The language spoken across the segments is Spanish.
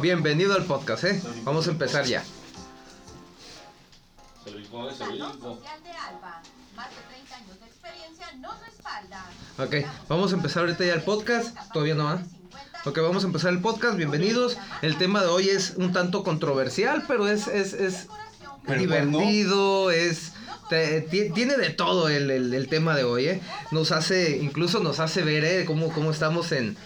Bienvenido al podcast, ¿eh? Vamos a empezar ya. Ok, vamos a empezar ahorita ya el podcast. Todavía no, ¿ah? Ok, vamos a empezar el podcast. Bienvenidos. El tema de hoy es un tanto controversial, pero es, es, es divertido, es tiene de todo el, tema de hoy, ¿eh? Nos hace, incluso nos hace ver, ¿eh? Cómo, cómo estamos en,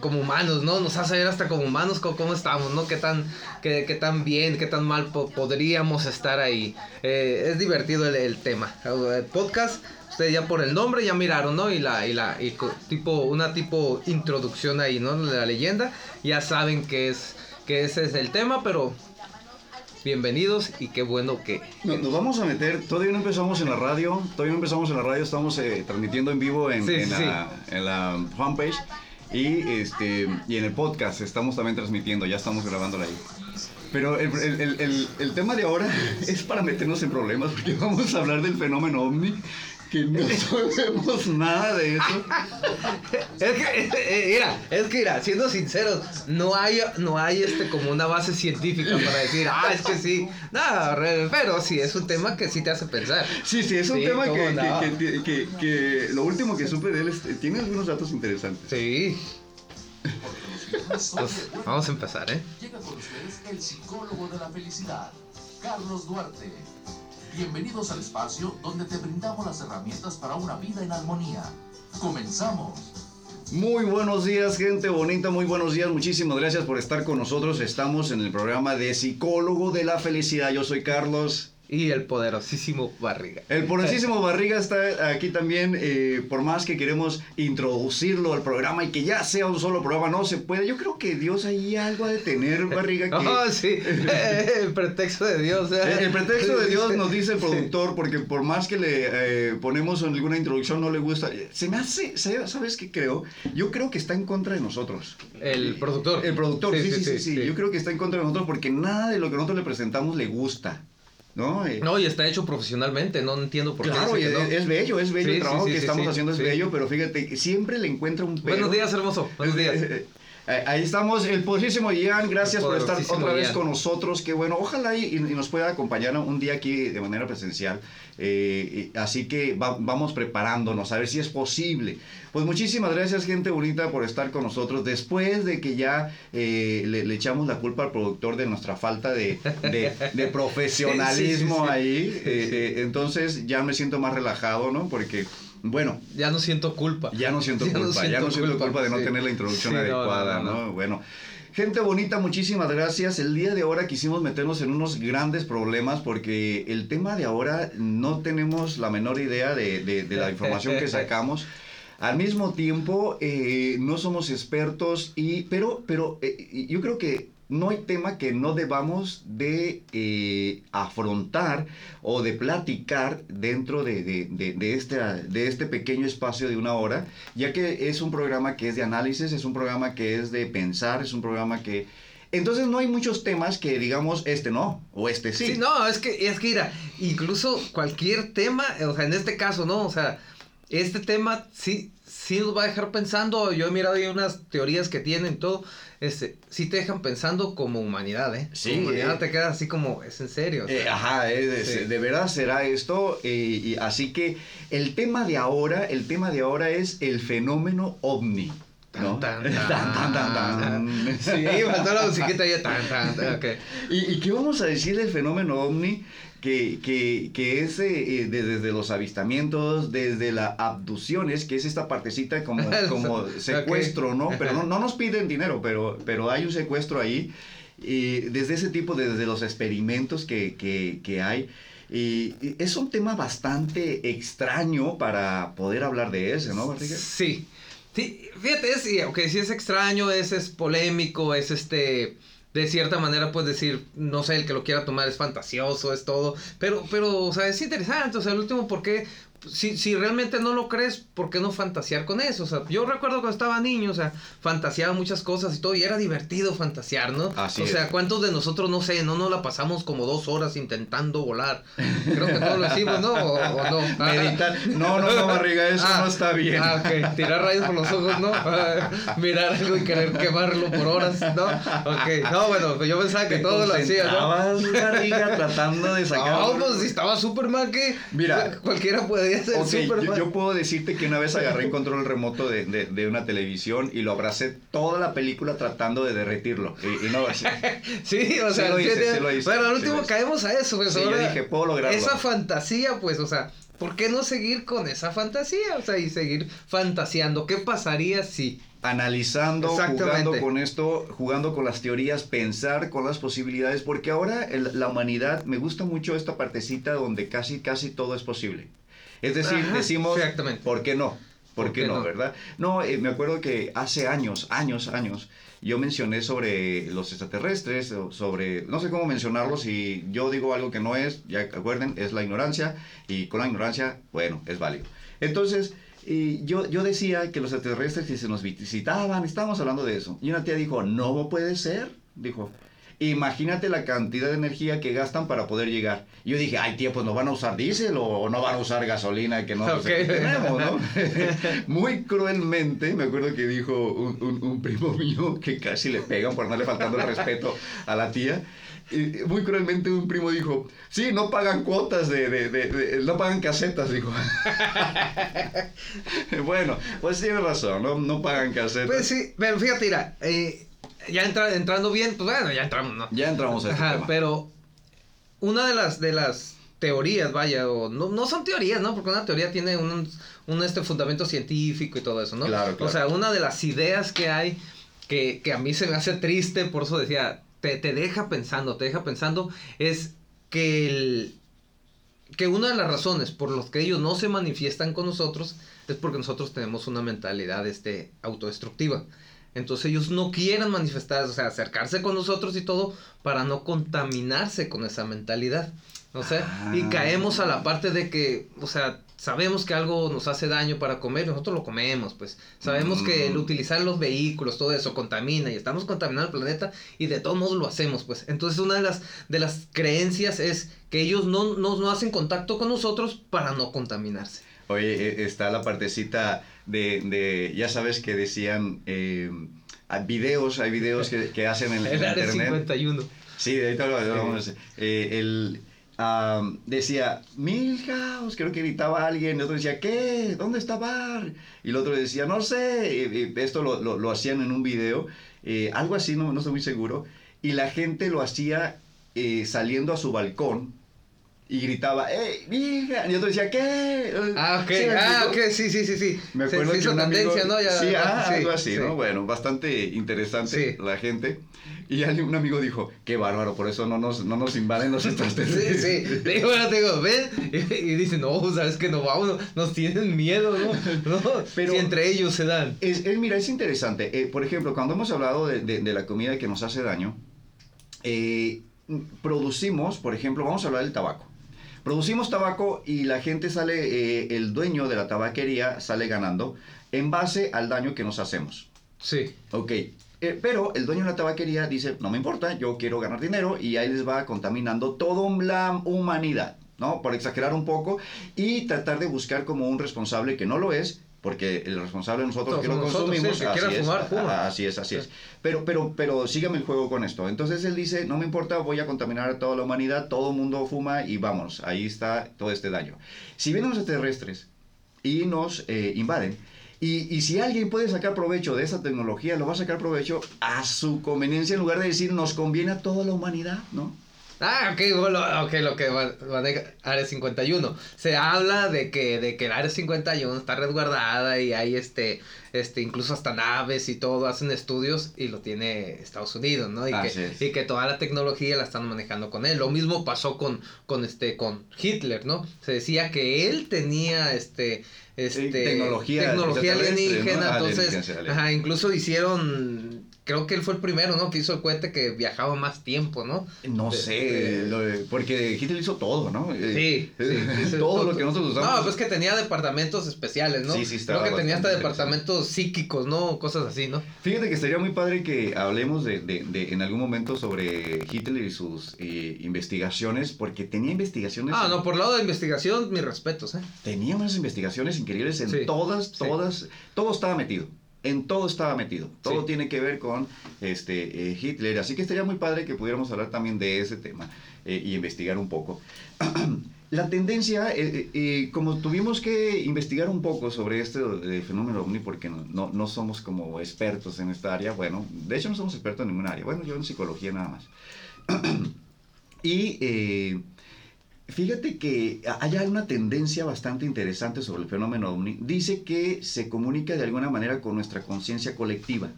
como humanos, ¿no? Nos hace ver hasta como humanos cómo, estamos, ¿no? Qué tan, qué, qué, tan bien, qué tan mal podríamos estar ahí. Eh, es divertido el, tema. El podcast, ustedes ya por el nombre ya miraron, ¿no? Y la, y la, y tipo, una tipo introducción ahí, ¿no? De la leyenda. Ya saben que es, que ese es el tema, pero bienvenidos y qué bueno que... Nos, vamos a meter, todavía no empezamos en la radio, todavía no empezamos en la radio, estamos eh, transmitiendo en vivo en, la, fanpage y, este, y en el podcast estamos también transmitiendo, ya estamos grabándola ahí. Pero el, tema de ahora es para meternos en problemas porque vamos a hablar del fenómeno ovni que no sabemos nada de eso. es que, eh, mira, es que mira, siendo sinceros, no hay, no hay este como una base científica para decir, ah, es que sí. Nada, pero sí, es un tema que sí te hace pensar. Sí, sí, es un tema que, que, que, lo último que supe de él es, tiene algunos datos interesantes. Sí. Pues, vamos a empezar, ¿eh? Llega con ustedes el psicólogo de la felicidad, Carlos Duarte. Bienvenidos al espacio donde te brindamos las herramientas para una vida en armonía. Comenzamos. Muy buenos días, gente bonita, muy buenos días. Muchísimas gracias por estar con nosotros. Estamos en el programa de Psicólogo de la Felicidad. Yo soy Carlos. Y el poderosísimo Barriga. El poderosísimo Barriga está aquí también, eh, por más que queremos introducirlo al programa y que ya sea un solo programa, no se puede. Yo creo que Dios ahí algo a de tener, Barriga. Que... Oh, sí, el pretexto de Dios. ¿eh? El, pretexto de Dios nos dice el productor, porque por más que le eh, ponemos alguna introducción, no le gusta. Se me hace, ¿sabes qué creo? Yo creo que está en contra de nosotros. El productor. El productor, sí sí, sí, sí, Yo creo que está en contra de nosotros porque nada de lo que nosotros le presentamos le gusta. ¿No? no, y está hecho profesionalmente, no entiendo por qué. Claro, es, bello, es bello el trabajo que estamos haciendo, es bello, pero fíjate, siempre le encuentra un Buenos días, hermoso, buenos días. Eh, ahí estamos, el poderosísimo Ian, gracias por estar otra vez con nosotros, qué bueno, ojalá y, nos pueda acompañar un día aquí de manera presencial, eh, así que vamos preparándonos a ver si es posible. Pues muchísimas gracias gente bonita por estar con nosotros, después de que ya eh, le, echamos la culpa al productor de nuestra falta de, de, profesionalismo ahí, entonces ya me siento más relajado, ¿no? Porque bueno. Ya no siento culpa. Ya no siento culpa, ya no siento culpa, de no tener la introducción adecuada, no, Bueno. Gente bonita, muchísimas gracias. El día de ahora quisimos meternos en unos grandes problemas porque el tema de ahora no tenemos la menor idea de, la información que sacamos. Al mismo tiempo, eh, no somos expertos, y, pero, pero eh, yo creo que no hay tema que no debamos de eh, afrontar o de platicar dentro de, de, este, de este pequeño espacio de una hora, ya que es un programa que es de análisis, es un programa que es de pensar, es un programa que... Entonces no hay muchos temas que digamos este no o este sí. Sí, no, es que es que mira, incluso cualquier tema, o sea, en este caso, ¿no? O sea, este tema sí sí nos va a dejar pensando. Yo he mirado ahí unas teorías que tienen todo. Este, sí te dejan pensando como humanidad, ¿eh? Sí. Como humanidad eh, te quedas así como, es en serio. Eh, ajá, de verdad será esto. Eh, y así que el tema de ahora, el tema de ahora es el fenómeno ovni. ¿no? Tan, tan, tan, tan, tan, Sí, faltó la musiquita ya, tan, tan, tan, okay. ¿Y, ¿Y qué vamos a decir del fenómeno ovni? Que, que, que es eh, desde los avistamientos, desde las abducciones, que es esta partecita como, como secuestro, ¿no? Pero no, no, nos piden dinero, pero, pero hay un secuestro ahí. Y desde ese tipo, desde los experimentos que, que, que hay. Y, es un tema bastante extraño para poder hablar de ese, ¿no, Barriga? Sí. Sí, fíjate, es, okay, sí es extraño, es, es polémico, es este de cierta manera puedes decir, no sé, el que lo quiera tomar es fantasioso, es todo, pero, pero, o sea, es interesante, o sea, el último, ¿por qué, si, si realmente no lo crees, ¿por qué no fantasear con eso? O sea, yo recuerdo cuando estaba niño, o sea, fantaseaba muchas cosas y todo, y era divertido fantasear, ¿no? Así o sea, ¿cuántos de nosotros, no sé, no nos la pasamos como dos horas intentando volar? Creo que todos lo hicimos, ¿no? ¿O, o no? Meditar. No, no, no, barriga, eso Ah, no está bien. Ah, ok. Tirar rayos por los ojos, ¿no? Ah, mirar algo y querer quemarlo por horas, ¿no? Ok. No, bueno, pues yo pensaba que todo lo hacía, ¿no? barriga, tratando de sacar. No, pues si estaba Superman, que Mira. cualquiera podía ser yo, yo puedo decirte que una vez agarré un control remoto de, de, de una televisión y lo abracé toda la película tratando de derretirlo. Y, y no, así. Sí, o Sí sea, lo hice, tiene- sí lo hice, Pero al último caemos a eso, pues yo ahora, dije, puedo lograrlo. Esa fantasía, pues, o sea, ¿por qué no seguir con esa fantasía? O sea, y seguir fantaseando. ¿Qué pasaría si? analizando, jugando con esto, jugando con las teorías, pensar con las posibilidades, porque ahora el- la humanidad, me gusta mucho esta partecita donde casi, casi todo es posible. Es decir, Ajá, decimos, exactamente. ¿por qué no? ¿Por, qué, no, verdad? No, eh, me acuerdo que hace años, años, años, yo mencioné sobre los extraterrestres, sobre, no sé cómo mencionarlos, y yo digo algo que no es, ya acuerden, es la ignorancia, y con la ignorancia, bueno, es válido. Entonces, y yo, yo decía que los extraterrestres que se nos visitaban, estábamos hablando de eso. Y una tía dijo, no puede ser. Dijo, imagínate la cantidad de energía que gastan para poder llegar. Yo dije, ay tía, pues no van a usar diésel o no van a usar gasolina que no tenemos, ¿no? Muy cruelmente, me acuerdo que dijo un, un- un primo mío que casi le pegan por no le faltando el respeto a la tía. Y muy cruelmente un primo dijo, sí, no pagan cuotas de, de- de- de- no pagan casetas, dijo. bueno, pues tiene razón, no, no pagan casetas. Pues sí, pero fíjate, mira, eh, ya entra- entrando bien, pues bueno, ya entramos, ¿no? ya entramos a este Ajá, tema. pero una de las de las teorías, vaya, o no, no son teorías, ¿no? Porque una teoría tiene un, un este fundamento científico y todo eso, ¿no? Claro, claro. O sea, una de las ideas que hay que, que a mí se me hace triste, por eso decía, te, te deja pensando, te deja pensando, es que el que una de las razones por las que ellos no se manifiestan con nosotros es porque nosotros tenemos una mentalidad este autodestructiva. Entonces ellos no quieren manifestar, o sea, acercarse con nosotros y todo para no contaminarse con esa mentalidad. O sea, y Ah. caemos a la parte de que, o sea, sabemos que algo nos hace daño para comer, nosotros lo comemos, pues. Sabemos que el Mm. utilizar los vehículos, todo eso contamina y estamos contaminando el planeta y de todos modos lo hacemos, pues. Entonces una de las, de las creencias es que ellos no, no, no hacen contacto con nosotros para no contaminarse. Oye, eh, está la partecita de, de ya sabes que decían, eh, videos, hay videos que, que hacen en, El internet. 51. Sí, de ahorita lo, lo vamos a. Eh, el, am, decía, Milhouse, creo que gritaba alguien, y otro decía, ¿qué? ¿Dónde está Bar? Y el otro decía, no sé, y- y esto lo, lo- lo hacían en un video, eh, algo así, no, no estoy muy seguro, y la gente lo hacía eh, saliendo a su balcón y gritaba, ¡Ey, Milhouse! Y otro decía, ¿qué? Ah, ok, ¿Sí ah, ok, sí, sí, sí, sí. Me Se- acuerdo se que hizo un amigo- tendencia, ¿no? Ya, sí, ah, sí, algo así, sí. ¿no? Bueno, bastante interesante Sí. la gente. Y un amigo dijo, qué bárbaro, por eso no nos, no nos invaden los Sí, extraterrestres. sí. Le digo, bueno, te digo, ven. Y, y dice, no, sabes que no vamos, nos tienen miedo, ¿no? No, Pero- si entre ellos se dan. Es, es- mira, es interesante. Eh, por ejemplo, cuando hemos hablado de, de- de la comida que nos hace daño, eh, producimos, por ejemplo, vamos a hablar del tabaco. Producimos tabaco y la gente sale, eh, el dueño de la tabaquería sale ganando en base al daño que nos hacemos. Sí. Ok, eh, pero el dueño de la tabaquería dice, no me importa, yo quiero ganar dinero y ahí les va contaminando toda la humanidad, ¿no? Por exagerar un poco y tratar de buscar como un responsable que no lo es, porque el responsable nosotros Todos que lo nosotros, consumimos, sí, así, es, fumar, fuma. así es, así es. Pero, pero, pero sígame el juego con esto. Entonces él dice, no me importa, voy a contaminar a toda la humanidad, todo el mundo fuma y vamos, ahí está todo este daño. Si vienen los extraterrestres y nos eh, invaden, y, y si alguien puede sacar provecho de esa tecnología, lo va a sacar provecho a su conveniencia en lugar de decir nos conviene a toda la humanidad, ¿no? Ah, ok, bueno, ok, lo que maneja Área 51. Se habla de que, de que el Área 51 está resguardada y hay este, este, incluso hasta naves y todo, hacen estudios y lo tiene Estados Unidos, ¿no? Y, Así que, es. y que toda la tecnología la están manejando con él. Lo mismo pasó con, con este, con Hitler, ¿no? Se decía que él tenía este, este tecnología tecnología alienígena, ¿no? entonces, ajá, incluso hicieron creo que él fue el primero, ¿no? Que hizo el cohete que viajaba más tiempo, ¿no? No sé, porque Hitler hizo todo, ¿no? Sí, sí todo lo que nosotros usamos. No, pues que tenía departamentos especiales, ¿no? Sí, sí, Creo que tenía hasta departamentos psíquicos, ¿no? Cosas así, ¿no? Fíjate que estaría muy padre que hablemos de, de, de en algún momento sobre Hitler y sus eh, investigaciones, porque tenía investigaciones. Ah, no, por lado de investigación, mis respetos, ¿eh? Tenía unas investigaciones increíbles en todas, todas, todo estaba metido en todo estaba metido. Todo tiene que ver con este, eh, Hitler. Así que estaría muy padre que pudiéramos hablar también de ese tema eh, y investigar un poco. La tendencia, eh, como tuvimos que investigar un poco sobre este fenómeno ovni, porque no, no, somos como expertos en esta área, bueno, de hecho no somos expertos en ninguna área, bueno, yo en psicología nada más. y Fíjate que hay una tendencia bastante interesante sobre el fenómeno ovni. Dice que se comunica de alguna manera con nuestra conciencia colectiva.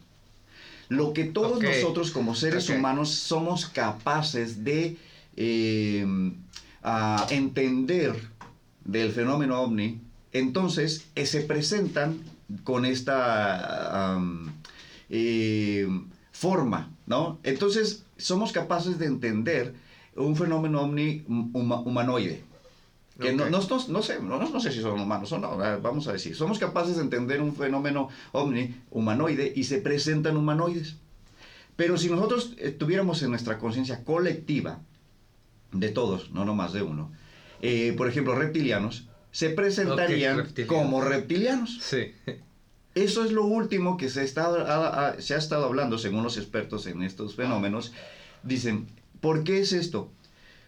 Lo que todos nosotros como seres humanos somos capaces de eh, entender del fenómeno ovni, entonces eh, se presentan con esta eh, forma, ¿no? Entonces somos capaces de entender un fenómeno omni humanoide. Que no, no, no, sé, no, sé si son humanos o no, vamos a decir. Somos capaces de entender un fenómeno omni humanoide y se presentan humanoides. Pero si nosotros tuviéramos en nuestra conciencia colectiva, de todos, no nomás de uno, eh, por ejemplo, reptilianos, se presentarían como reptilianos. Sí. Eso es lo último que se, está, se ha estado hablando, según los expertos en estos fenómenos. Dicen, ¿Por qué es esto?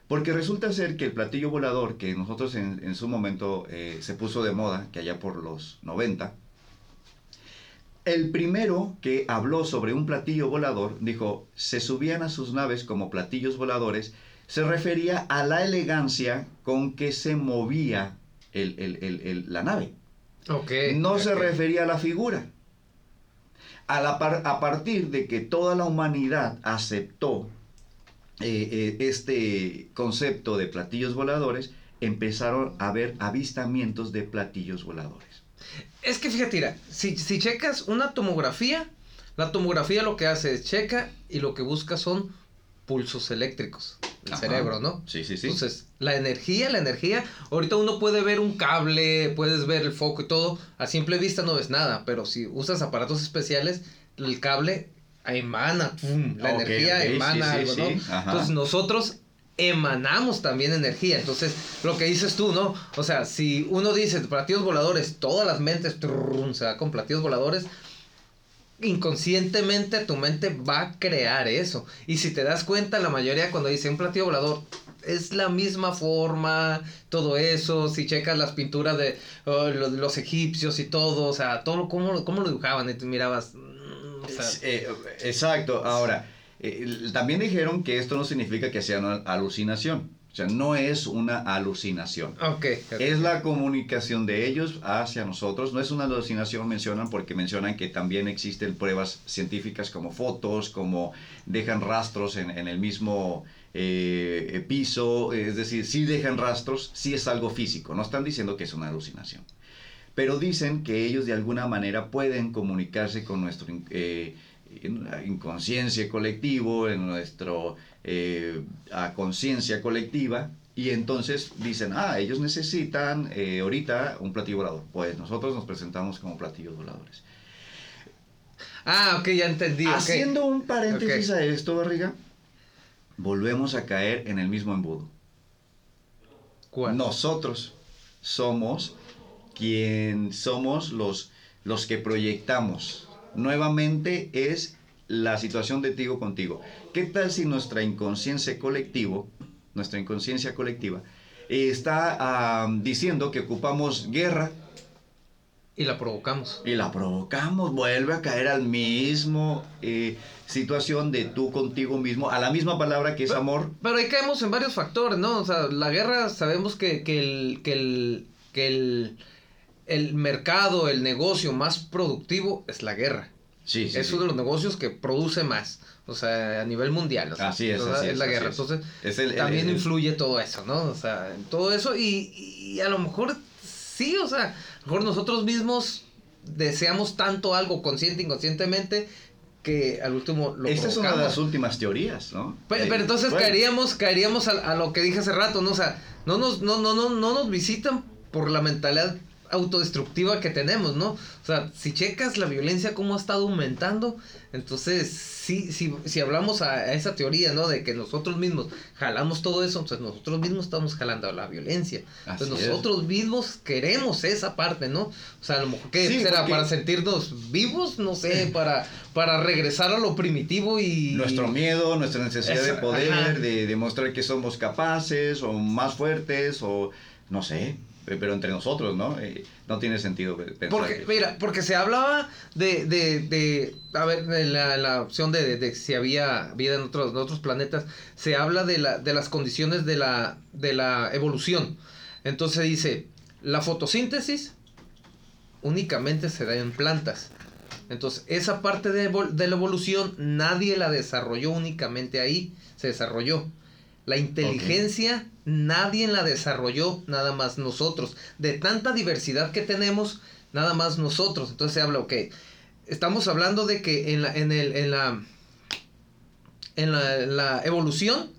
Porque resulta ser que el platillo volador, que nosotros en, su momento eh, se puso de moda, que allá por los 90, el primero que habló sobre un platillo volador dijo, se subían a sus naves como platillos voladores, se refería a la elegancia con que se movía la nave. no se refería a la figura. A, a partir de que toda la humanidad aceptó eh, eh, este concepto de platillos voladores, empezaron a haber avistamientos de platillos voladores. Es que fíjate, si, si checas una tomografía, la tomografía lo que hace es checa y lo que busca son pulsos eléctricos el cerebro, ¿no? Sí, sí, sí. Entonces, la energía, la energía, ahorita uno puede ver un cable, puedes ver el foco y todo, a simple vista no ves nada, pero si usas aparatos especiales, el cable emana, la energía emana algo, ¿no? Entonces nosotros emanamos también energía. Entonces, lo que dices tú, ¿no? O sea, si uno dice platillos voladores, todas las mentes se va con platillos voladores, inconscientemente tu mente va a crear eso. Y si te das cuenta, la mayoría cuando dice un platillo volador, es la misma forma, todo eso, si checas las pinturas de oh, los, egipcios y todo, o sea, todo cómo, cómo lo dibujaban y tú mirabas, eh, exacto. Ahora, eh, también dijeron que esto no significa que sea una alucinación. O sea, no es una alucinación. Okay, Es la comunicación de ellos hacia nosotros. No es una alucinación, mencionan, porque mencionan que también existen pruebas científicas como fotos, como dejan rastros en, el mismo eh, piso. Es decir, si dejan rastros, sí es algo físico. No están diciendo que es una alucinación pero dicen que ellos de alguna manera pueden comunicarse con nuestro eh, inconsciencia colectivo, en nuestro eh, conciencia colectiva, y entonces dicen, ah, ellos necesitan eh, ahorita un platillo volador. Pues nosotros nos presentamos como platillos voladores. Ah, ok, ya entendí. Haciendo un paréntesis a esto, Barriga, volvemos a caer en el mismo embudo. ¿Cuál? Nosotros somos quien somos los, los que proyectamos. Nuevamente es la situación de Tigo contigo. ¿Qué tal si nuestra inconsciencia colectivo, nuestra inconsciencia colectiva, está diciendo que ocupamos guerra? Y la provocamos. Y la provocamos, vuelve a caer al mismo eh, situación de tú contigo mismo, a la misma palabra que es amor. Pero ahí caemos en varios factores, ¿no? O sea, la guerra sabemos que, que el, que el, que el el mercado, el negocio más productivo es la guerra. Sí, es uno de los negocios que produce más, o sea, a nivel mundial. así es, es, la guerra. Entonces, también influye todo eso, ¿no? O sea, todo eso y, a lo mejor sí, o sea, a lo mejor nosotros mismos deseamos tanto algo consciente, inconscientemente, que al último lo Esta es una de las últimas teorías, ¿no? Pero, entonces caeríamos, caeríamos a, lo que dije hace rato, ¿no? O sea, no nos, no, no, no, no nos visitan por la mentalidad autodestructiva que tenemos, ¿no? O sea, si checas la violencia cómo ha estado aumentando, entonces sí, sí, si hablamos a, esa teoría, ¿no? De que nosotros mismos jalamos todo eso, entonces nosotros mismos estamos jalando la violencia. entonces nosotros mismos queremos esa parte, ¿no? O sea, a lo mejor que será para sentirnos vivos, no sé, para, para regresar a lo primitivo y... Nuestro miedo, nuestra necesidad de poder, de demostrar que somos capaces o más fuertes o no sé. Eh, pero entre nosotros, ¿no? Eh, no tiene sentido pensar porque, Mira, porque se hablaba de, de, de a ver, de la, la opción de, de, si había vida en otros, en otros planetas, se habla de, la, de las condiciones de la, de la evolución. Entonces dice, la fotosíntesis únicamente se da en plantas. Entonces, esa parte de, de la evolución nadie la desarrolló únicamente ahí, se desarrolló. La inteligencia nadie la desarrolló, nada más nosotros. De tanta diversidad que tenemos, nada más nosotros. Entonces se habla, ok, estamos hablando de que en la, en el, en la, en la, evolución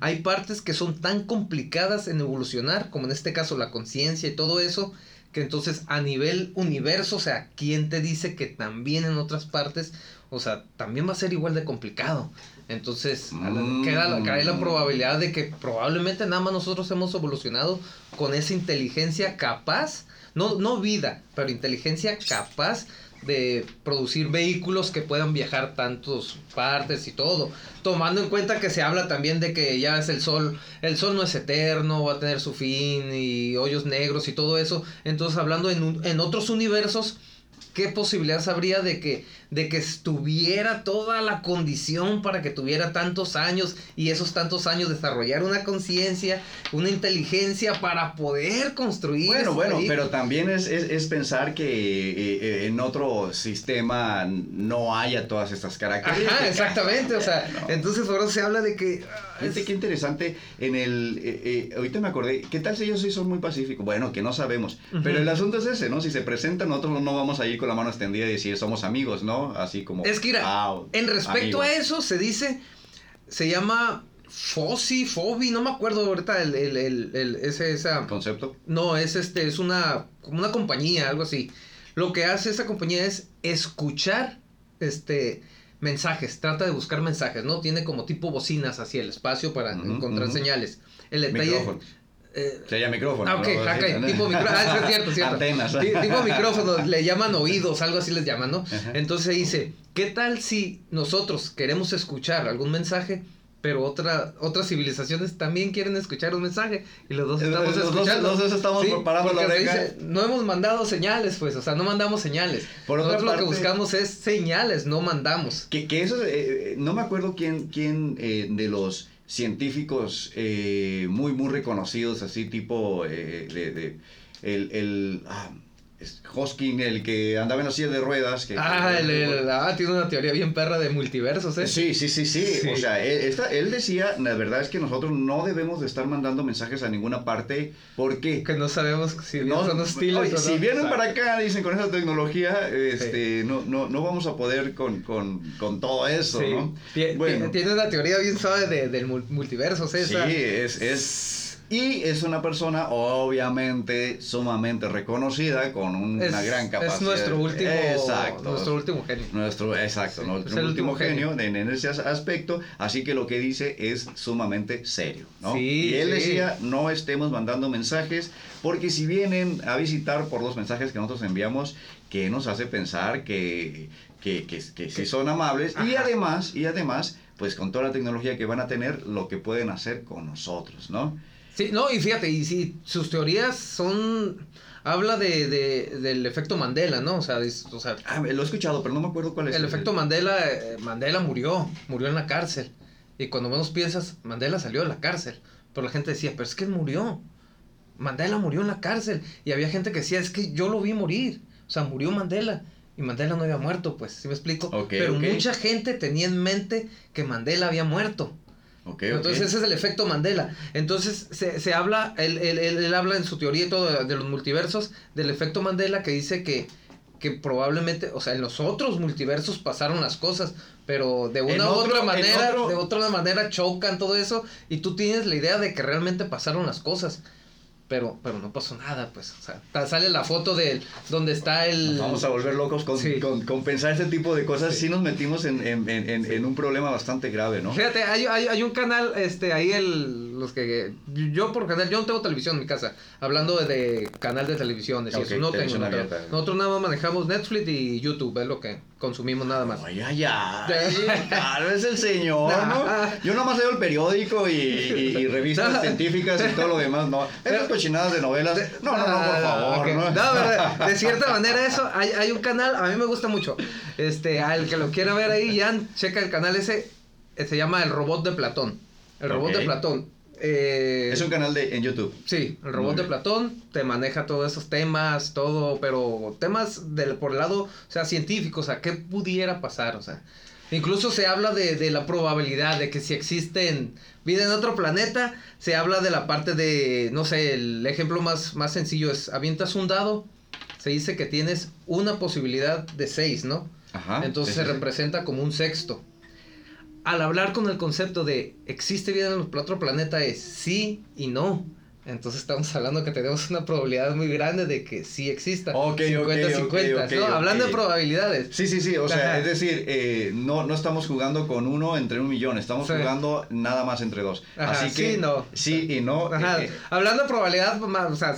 hay partes que son tan complicadas en evolucionar, como en este caso la conciencia y todo eso, que entonces a nivel universo, o sea, ¿quién te dice que también en otras partes, o sea, también va a ser igual de complicado? Entonces, mm. queda, cae la probabilidad de que probablemente nada más nosotros hemos evolucionado con esa inteligencia capaz, no, no vida, pero inteligencia capaz de producir vehículos que puedan viajar tantos partes y todo. Tomando en cuenta que se habla también de que ya es el sol, el sol no es eterno, va a tener su fin y hoyos negros y todo eso. Entonces hablando en, en otros universos, ¿qué posibilidades habría de que de que estuviera toda la condición para que tuviera tantos años y esos tantos años desarrollar una conciencia, una inteligencia para poder construir. Bueno, bueno, pero también es, es, pensar que eh, eh, en otro sistema no haya todas estas características. Ajá, exactamente, o sea, entonces ahora se habla de que... Ah, Fíjate qué interesante, en el, eh, ahorita me acordé, ¿qué tal si ellos sí son muy pacíficos? Bueno, que no sabemos, pero el asunto es ese, ¿no? Si se presentan, nosotros no vamos a ir con la mano extendida y decir somos amigos, ¿no? Así como... Es que, mira, en respecto a eso se dice, se llama Fossi, Fobi, no me acuerdo ahorita el, el, el, ese, esa... ¿Concepto? No, es este, es una, como una compañía, algo así. Lo que hace esa compañía es escuchar, este, mensajes, trata de buscar mensajes, ¿no? Tiene como tipo bocinas hacia el espacio para encontrar señales. El detalle, eh, Se llama micrófono. Ah, ok, tipo micrófono. Ah, es cierto, cierto. Antenas. tipo micrófono, le llaman oídos, algo así les llaman, ¿no? Entonces dice, ¿qué tal si nosotros queremos escuchar algún mensaje, pero otra, otras civilizaciones también quieren escuchar un mensaje y los dos estamos escuchando. Los dos estamos preparando la oreja. no hemos mandado señales, pues, o sea, no mandamos señales. Por Nosotros lo que buscamos es señales, no mandamos. Que, que eso, eh, no me acuerdo quién, quién eh, de los científicos eh, muy, muy reconocidos, así tipo eh, de, de, el, ah, Hoskin, el que andaba en la silla de ruedas. Que, ah, ah, tiene una teoría bien perra de multiversos, ¿eh? Sí, sí, sí, sí. O sea, él, él, decía, la verdad es que nosotros no debemos de estar mandando mensajes a ninguna parte porque... Que no sabemos si no, son hostiles Si vienen para acá, dicen, con esa tecnología, este, no, no, no vamos a poder con, con, con todo eso, ¿no? bueno. Tiene una teoría bien suave de, del multiverso, ¿sí? Sí, es... es y es una persona obviamente sumamente reconocida con una gran capacidad. Es nuestro último, exacto, nuestro último genio. Nuestro, exacto, nuestro último, genio, En, ese aspecto. Así que lo que dice es sumamente serio. ¿no? y él decía, no estemos mandando mensajes porque si vienen a visitar por los mensajes que nosotros enviamos, que nos hace pensar que, que, que, que sí son amables. Y además, y además, pues con toda la tecnología que van a tener, lo que pueden hacer con nosotros, ¿no? Sí, no, y fíjate, y si sus teorías son... Habla de, de, del efecto Mandela, ¿no? O sea, o sea... Ah, lo he escuchado, pero no me acuerdo cuál es. El, efecto Mandela, eh, Mandela murió, murió en la cárcel. Y cuando menos piensas, Mandela salió de la cárcel. Pero la gente decía, pero es que él murió. Mandela murió en la cárcel. Y había gente que decía, es que yo lo vi morir. O sea, murió Mandela. Y Mandela no había muerto, pues, ¿sí me explico? pero mucha gente tenía en mente que Mandela había muerto. Entonces ese es el efecto Mandela. Entonces se, se habla, él, él, él, habla en su teoría y todo de, los multiversos del efecto Mandela que dice que que probablemente, o sea, en los otros multiversos pasaron las cosas, pero de una u otra manera, de otra manera chocan todo eso y tú tienes la idea de que realmente pasaron las cosas pero, pero no pasó nada, pues, o sea, sale la foto de donde está el... vamos a volver locos con, con, pensar ese tipo de cosas, sí, nos metimos en, en, en, en, un problema bastante grave, ¿no? Fíjate, hay, hay, hay, un canal, este, ahí el, los que, yo por canal, yo no tengo televisión en mi casa, hablando de, canal de televisión, de okay, no tengo, nosotros nada más manejamos Netflix y YouTube, es lo que consumimos nada más. Ay, ay, ay, claro, es el señor, ¿no? Yo nomás leo el periódico y, y, revistas científicas y todo lo demás, ¿no? cochinadas de novelas. No, no, no, por favor. No, de cierta manera eso, hay, hay un canal, a mí me gusta mucho. Este, al que lo quiera ver ahí, ya checa el canal ese, eh, se llama El Robot de Platón. El Robot de Platón. Eh, es un canal de, en YouTube. Sí, el robot de Platón te maneja todos esos temas, todo, pero temas del, por el lado, o sea, científicos, o sea, ¿qué pudiera pasar? O sea, incluso se habla de, de la probabilidad de que si existen vida en otro planeta, se habla de la parte de, no sé, el ejemplo más, más sencillo es, avientas un dado, se dice que tienes una posibilidad de seis, ¿no? Ajá, Entonces se representa como un sexto. Al hablar con el concepto de existe vida en otro planeta es sí y no. Entonces estamos hablando que tenemos una probabilidad muy grande de que sí exista. 50-50, ¿no? Hablando de probabilidades. Sí, sí, sí. O sea, es decir, eh, no, no estamos jugando con uno entre un millón, estamos jugando nada más entre dos. Así que sí, no. sí y no. Eh, eh. hablando de probabilidad, o sea,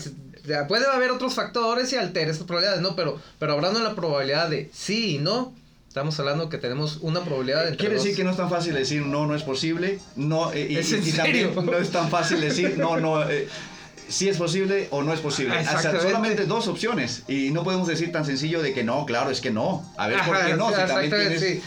puede haber otros factores y alterar esas probabilidades, ¿no? Pero, pero hablando de la probabilidad de sí y no, Estamos hablando que tenemos una probabilidad de. Quiere decir que no es tan fácil decir no, no es posible. No, eh, y, ¿Es también no es tan fácil decir no, no. Eh, si es posible o no es posible. O sea, solamente dos opciones. Y no podemos decir tan sencillo de que no, claro, es que no. A ver, ¿por qué no? Si también tienes,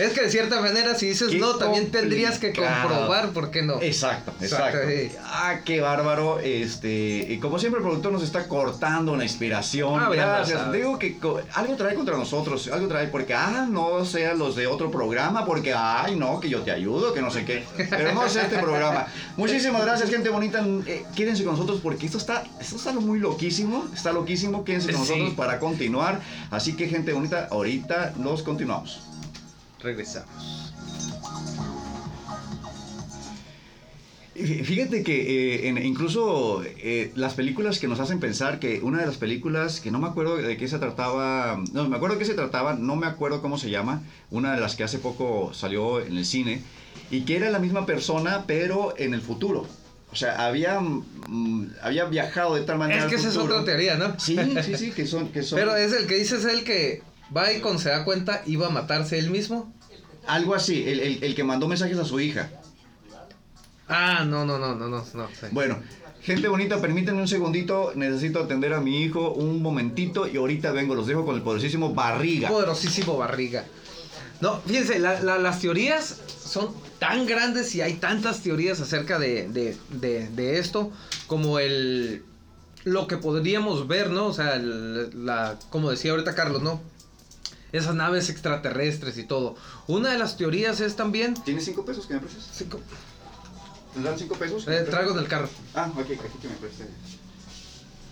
es que de cierta manera, si dices no, también tendrías que comprobar por qué no. Exacto, exacto. Ah, qué bárbaro. Este, y como siempre, el productor nos está cortando una inspiración. Ah, Gracias. Digo que algo trae contra nosotros, algo trae porque, ah, no sean los de otro programa, porque, ay, no, que yo te ayudo, que no sé qué. Pero no es este programa. Muchísimas gracias, gente bonita. Eh, quédense con nosotros porque esto está, esto está muy loquísimo. Está loquísimo. Quédense con nosotros para continuar. Así que, gente bonita, ahorita nos continuamos regresamos. Fíjate que eh, incluso eh, las películas que nos hacen pensar que una de las películas que no me acuerdo de qué se trataba, no me acuerdo de qué se trataba, no me acuerdo cómo se llama, una de las que hace poco salió en el cine y que era la misma persona pero en el futuro. O sea, había, mm, había viajado de tal manera. Es que esa es otra teoría, ¿no? Sí, sí, sí, que son, que son. Pero es el que dices el que va y cuando se da cuenta iba a matarse él mismo. Algo así, el, que mandó mensajes a su hija. Ah, no, no, no, no, no, no. Bueno, gente bonita, permítanme un segundito, necesito atender a mi hijo un momentito y ahorita vengo, los dejo con el poderosísimo Barriga. Poderosísimo Barriga. No, fíjense, las teorías son tan grandes y hay tantas teorías acerca de, de, esto como el lo que podríamos ver, ¿no? O sea, la, como decía ahorita Carlos, ¿no? Esas naves extraterrestres y todo. Una de las teorías es también... ¿Tienes cinco pesos que me prestes? Cinco. ¿Te dan cinco pesos? Eh, traigo del carro. Ah, ok, aquí que me preste.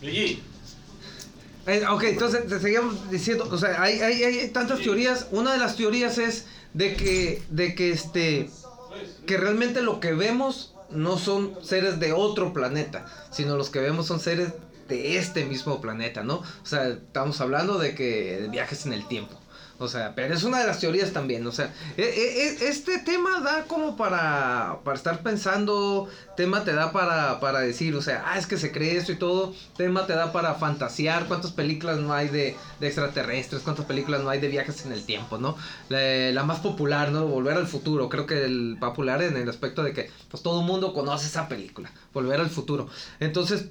Luigi. Eh, ok, entonces te seguimos diciendo, o sea, hay, hay, hay, tantas teorías. Una de las teorías es de que, de que este, que realmente lo que vemos no son seres de otro planeta, sino los que vemos son seres de este mismo planeta, ¿no? O sea, estamos hablando de que de viajes en el tiempo. O sea, pero es una de las teorías también. O sea, e, e, e, este tema da como para, para estar pensando, tema te da para, para decir, o sea, ah, es que se cree esto y todo. Tema te da para fantasear cuántas películas no hay de, extraterrestres, cuántas películas no hay de viajes en el tiempo, ¿no? La, más popular, ¿no? Volver al futuro. Creo que el popular en el aspecto de que pues todo el mundo conoce esa película, Volver al futuro. Entonces,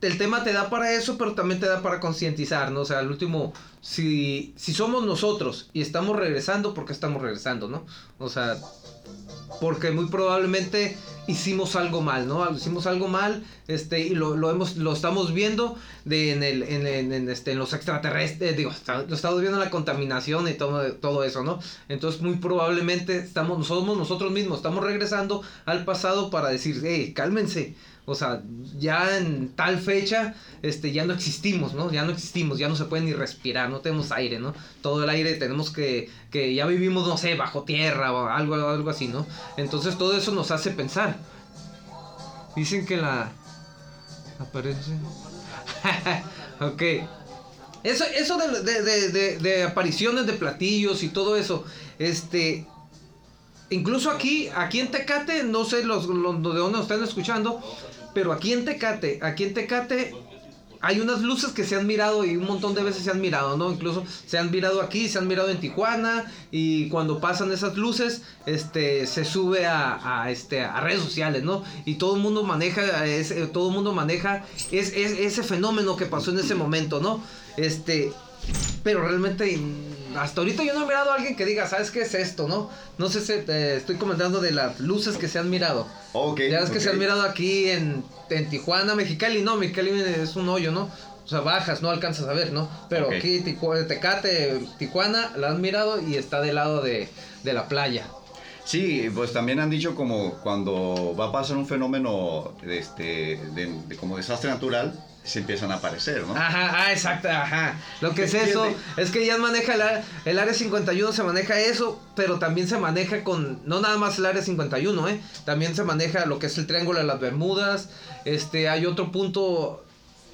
el tema te da para eso, pero también te da para concientizar, ¿no? O sea, al último, si, si somos nosotros y estamos regresando, ¿por qué estamos regresando, no? O sea, porque muy probablemente hicimos algo mal, ¿no? Hicimos algo mal, este, y lo, lo hemos, lo estamos viendo de, en, el, en, este, en los extraterrestres, digo, lo estamos viendo en la contaminación y todo, todo eso, ¿no? Entonces muy probablemente estamos, somos nosotros mismos, estamos regresando al pasado para decir, hey, cálmense, O sea, ya en tal fecha, este, ya no existimos, ¿no? Ya no existimos, ya no se puede ni respirar, no tenemos aire, ¿no? Todo el aire tenemos que, que ya vivimos, no sé, bajo tierra o algo, algo así, ¿no? Entonces todo eso nos hace pensar. Dicen que la... Aparece... ok. Eso, eso de, de, de, apariciones de platillos y todo eso, este, incluso aquí, aquí en Tecate, no sé los, los, de dónde nos están escuchando, pero aquí en Tecate, aquí en Tecate hay unas luces que se han mirado y un montón de veces se han mirado, ¿no? Incluso se han mirado aquí, se han mirado en Tijuana y cuando pasan esas luces, este, se sube a, este, a redes sociales, ¿no? Y todo el mundo maneja, ese, todo el mundo maneja es, ese fenómeno que pasó en ese momento, ¿no? Este, pero realmente hasta ahorita yo no he mirado a alguien que diga, ¿sabes qué es esto, no? No sé si estoy comentando de las luces que se han mirado. Ok. Ya es que se han mirado aquí en, en Tijuana, Mexicali, no, Mexicali es un hoyo, ¿no? O sea, bajas, no alcanzas a ver, ¿no? Pero aquí Tecate, Tijuana, la han mirado y está del lado de, de la playa. Sí, pues también han dicho como cuando va a pasar un fenómeno este, de, como desastre natural, se empiezan a aparecer, ¿no? Ajá, ah, exacto, ajá. Lo que es eso, es que ya maneja el, el área 51, se maneja eso, pero también se maneja con, no nada más el área 51, ¿eh? También se maneja lo que es el Triángulo de las Bermudas, este, hay otro punto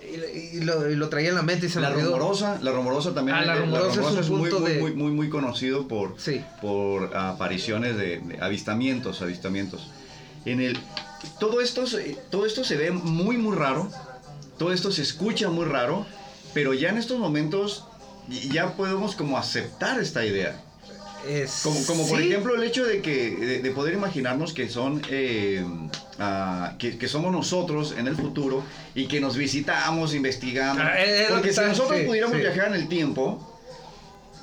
y, lo, traía en la mente y se la rumorosa la rumorosa también ah, la, rumorosa es, un punto muy, de... muy, muy, muy, conocido por por apariciones de, de, avistamientos avistamientos en el todo esto todo esto se ve muy muy raro todo esto se escucha muy raro, pero ya en estos momentos ya podemos como aceptar esta idea. como, como por ejemplo el hecho de que de, poder imaginarnos que son eh, ah, que, somos nosotros en el futuro y que nos visitamos investigamos. Ah, eh, porque si nosotros pudiéramos viajar en el tiempo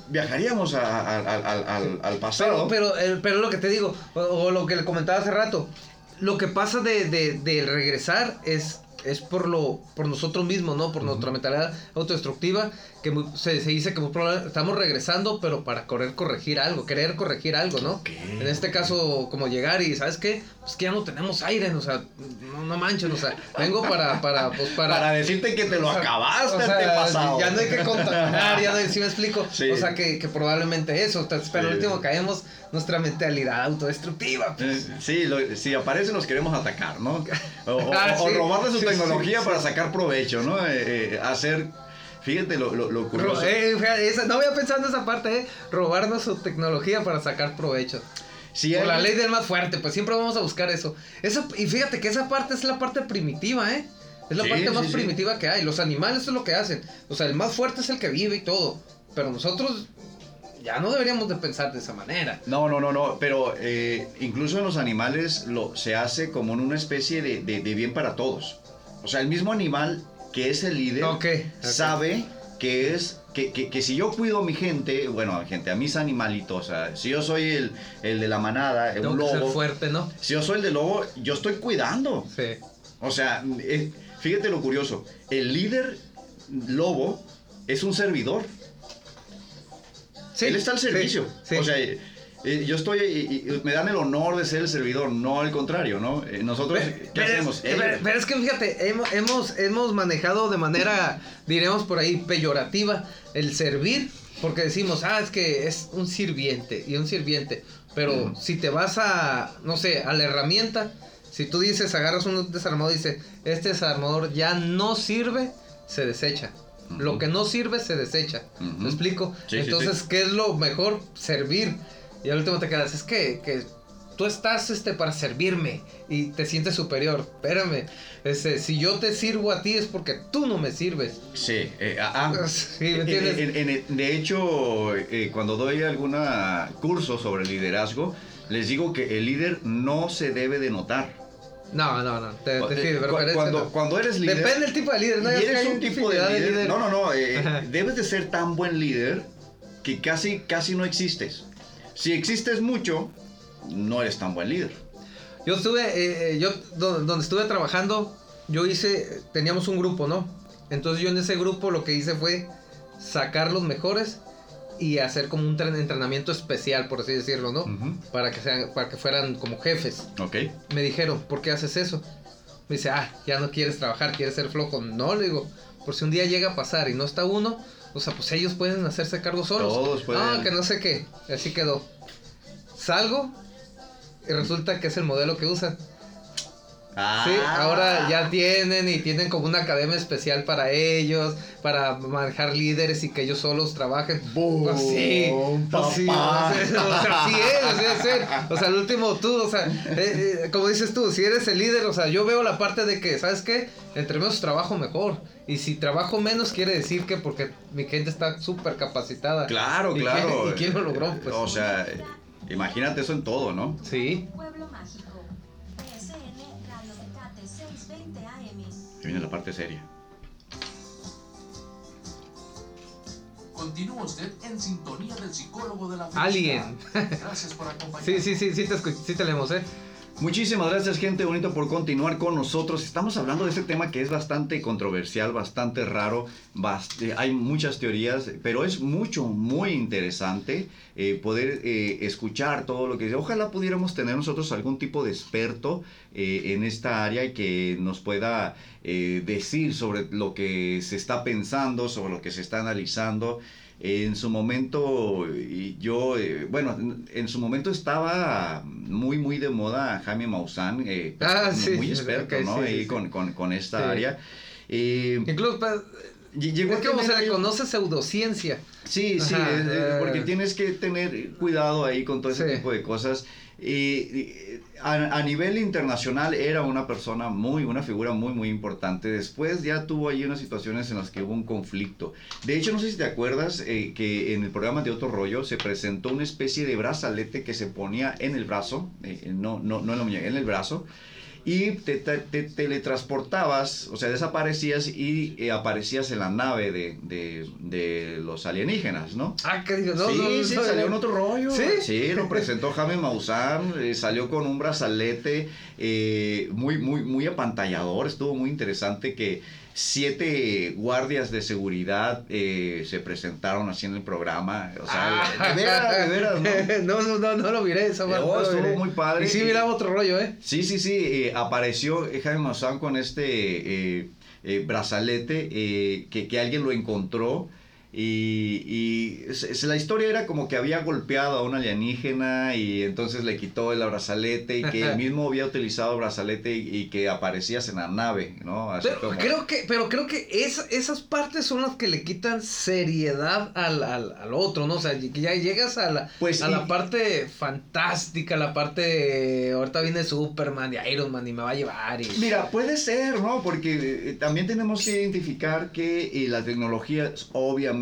viajaríamos al, pasado. pero pero, pero lo que te digo o, lo que le comentaba hace rato lo que pasa de, de regresar es es por lo por nosotros mismos, ¿no? Por nuestra mentalidad autodestructiva, que se, dice que estamos regresando, pero para correr, corregir algo, querer corregir algo, ¿no? En este caso, como llegar y, ¿sabes qué? Pues que ya no tenemos aire, o sea, no, no manchen, o sea, vengo para, para, pues para... Para decirte que te lo acabaste, o sea, pasado. Ya no hay que contaminar, ya no hay, ¿sí me explico? O sea, que, que probablemente eso, pero al último caemos nuestra mentalidad autodestructiva. Pues. Sí, si aparece nos queremos atacar, ¿no? O, ah, robarle su tecnología para sacar provecho, ¿no? Eh, eh, hacer Fíjate lo, lo, curioso. Eh, no voy a pensar en esa parte, ¿eh? Robarnos su tecnología para sacar provecho. Por la ley del más fuerte, pues siempre vamos a buscar eso. eso. Y fíjate que esa parte es la parte primitiva, ¿eh? Es la parte más primitiva que hay. Los animales es lo que hacen. O sea, el más fuerte es el que vive y todo. Pero nosotros ya no deberíamos de pensar de esa manera. No, no, no, no. Pero eh, incluso en los animales lo, se hace como en una especie de, de bien para todos. O sea, el mismo animal que es el líder, sabe que es que, que, si yo cuido a mi gente, bueno, a gente, a mis animalitos, o sea, si yo soy el, el de la manada, el lobo. fuerte, ¿no? Si yo soy el de lobo, yo estoy cuidando. Sí. O sea, eh, fíjate lo curioso. El líder lobo es un servidor. Sí, Él está al servicio. Sí, O sea, yo estoy, y, me dan el honor de ser el servidor, no al contrario, ¿no? Eh, nosotros, ¿qué hacemos? pero, es que fíjate, hemos, hemos, hemos manejado de manera, diremos por ahí, peyorativa el servir, porque decimos, ah, es que es un sirviente y un sirviente, pero si te vas a, no sé, a la herramienta, si tú dices, agarras un desarmador y dices, este desarmador ya no sirve, se desecha. Lo que no sirve se desecha. ¿Me explico? Entonces, ¿qué es lo mejor? Servir. Y al último te quedas, es que, que tú estás este, para servirme y te sientes superior. Espérame, este, si yo te sirvo a ti es porque tú no me sirves. Sí, eh, ah, ah. sí de hecho, eh, cuando doy algún curso sobre liderazgo, les digo que el líder no se debe de notar. No, no, no. Te, eh, cuando, cuando, eres líder. Depende del tipo de líder, ¿no? Y eres un tipo de líder, No, no, no. debes de ser tan buen líder que casi, casi no existes. Si existes mucho, no eres tan buen líder. Yo estuve, eh, eh, yo donde estuve trabajando, yo hice, teníamos un grupo, ¿no? Entonces yo en ese grupo lo que hice fue sacar los mejores y hacer como un entrenamiento especial, por así decirlo, ¿no? Para que sean, para que fueran como jefes. Ok. Me dijeron, ¿por qué haces eso? me dice, ah, ya no quieres trabajar, quieres ser flojo. No, le digo, por si un día llega a pasar y no está uno, o sea, pues ellos pueden hacerse cargo solos. Todos pueden. Ah, que no sé qué. Así quedó. Salgo y resulta que es el modelo que usan. Ah. Sí, ahora ya tienen y tienen como una academia especial para ellos, para manejar líderes y que ellos solos trabajen. Boom, Pues sí, pues sí, o sea, o sea, sí es, es. O sea, el último tú, o sea, eh, eh, como dices tú, si eres el líder, o sea, yo veo la parte de que, ¿sabes qué? Entre menos trabajo mejor. Y si trabajo menos quiere decir que porque mi gente está súper capacitada. Claro, ¿Y claro. quién- ¿Y quién lo logró? Pues, O sea, imagínate eso en todo, ¿no? sí. Pueblo Mágico. Viene la parte seria. Continúa usted en sintonía del psicólogo de la Alien. felicidad. Gracias por acompañarnos. Sí, sí, sí, sí te, sí te leemos, ¿eh? Muchísimas gracias, gente bonita, por continuar con nosotros. Estamos hablando de este tema que es bastante controversial, bastante raro. eh, hay muchas teorías, pero es mucho, muy interesante eh, poder eh, escuchar todo lo que dice. Ojalá pudiéramos tener nosotros algún tipo de experto en esta área y que nos pueda decir sobre lo que se está pensando, sobre lo que se está analizando. En su momento, y yo, eh, bueno, en- su momento estaba muy, muy de moda Jaime Maussan, eh, Ah, muy- sí, muy experto, ¿no? sí. Con, con, con esta área. Eh, Incluso, pues, ll- llegó es que como se le conoce pseudociencia. Sí, sí, Ajá, es- porque eh. tienes que tener cuidado ahí con todo ese tipo de cosas. A, a nivel internacional era una persona muy, una figura muy, muy importante. Después ya tuvo ahí unas situaciones en las que hubo un conflicto. De hecho, no sé si te acuerdas eh, que en el programa de Otro Rollo se presentó una especie de brazalete que se ponía en el brazo, eh, no, no, no en la muñeca, en el brazo. Y te, te- te teletransportabas, o sea, desaparecías y eh, aparecías en la nave de, de- de los alienígenas, ¿no? Ah, que digo, no, sí, no, no, sí, salió en otro rollo. ¿Sí? Sí, lo presentó Jaime Maussan, eh, salió con un brazalete eh, muy, muy, muy apantallador, estuvo muy interesante que siete guardias de seguridad eh, se presentaron así en el programa. O sea, Ah. de veras, de veras, ¿no? no, no, no, no lo miré no lo estuvo miré. muy padre. Y sí miraba otro rollo, ¿eh? Sí, sí, sí, eh, apareció Jaime Maussan con este eh, eh, brazalete eh, que, que alguien lo encontró y, y la historia era como que había golpeado a un alienígena y entonces le quitó el brazalete y que él mismo había utilizado el brazalete y, y que aparecías en la nave, ¿no? Así Pero como- creo que, pero creo que es- esas partes son las que le quitan seriedad al, al, al otro, ¿no? O sea, que ya llegas a la, Pues, a y- la parte fantástica, la parte de, ahorita viene Superman y Iron Man y me va a llevar y... Mira, puede ser, ¿no? Porque eh, también tenemos que identificar que eh, la tecnología es-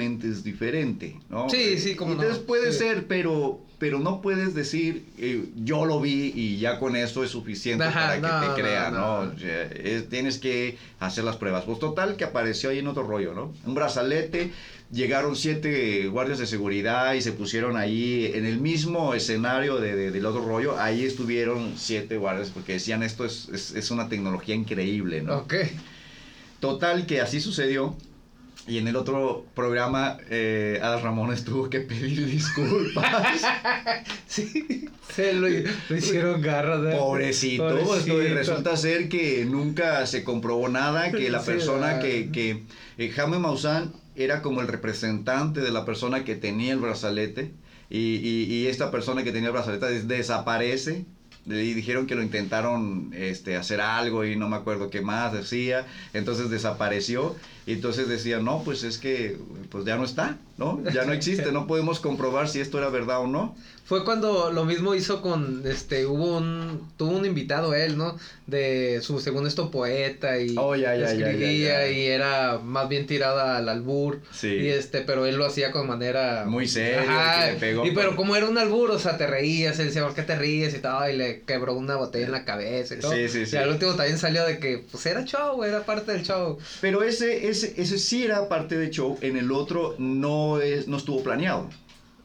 obviamente es diferente, ¿no? Sí, Eh, sí, cómo no, Entonces puede sí. ser, pero, pero no puedes decir, eh, yo lo vi y ya con eso es suficiente Ajá, para que te no, crean, no. tienes que hacer las pruebas. Pues total que apareció ahí en otro rollo, ¿no? Un brazalete, llegaron siete guardias de seguridad y se pusieron ahí en el mismo escenario de, de- del otro rollo. Ahí estuvieron siete guardias porque decían esto es, es, es una tecnología increíble, ¿no? Ok. Total que así sucedió. Y en el otro programa, eh, Adal Ramones tuvo que pedir disculpas. Sí, se lo, lo hicieron garra de... Pobrecito, esto, y resulta ser que nunca se comprobó nada, que la Sí, persona ¿verdad? que, que eh, Jaime Maussan era como el representante de la persona que tenía el brazalete y, y- y esta persona que tenía el brazalete des- desaparece. Y dijeron que lo intentaron este, hacer algo y no me acuerdo qué más decía. Entonces desapareció. Y entonces decían, no, pues es que pues ya no está, ¿no? Ya no existe, no podemos comprobar si esto era verdad o no. Fue cuando lo mismo hizo con, este, hubo un, tuvo un invitado él, ¿no? De su, según esto, poeta y Oh, ya, ya, escribía ya. y era más bien tirada al albur. Sí. Y este, pero él lo hacía con manera... Muy serio, Ajá, que le pegó y pero con- como era un albur, o sea, te reías, él decía, ¿por qué te ríes? Y todo, y le quebró una botella en la cabeza y todo. Sí, sí, sí. Y al último también salió de que, pues era show, era parte del show. Pero ese, ese, ese sí era parte del show, en el otro no, es, no estuvo planeado.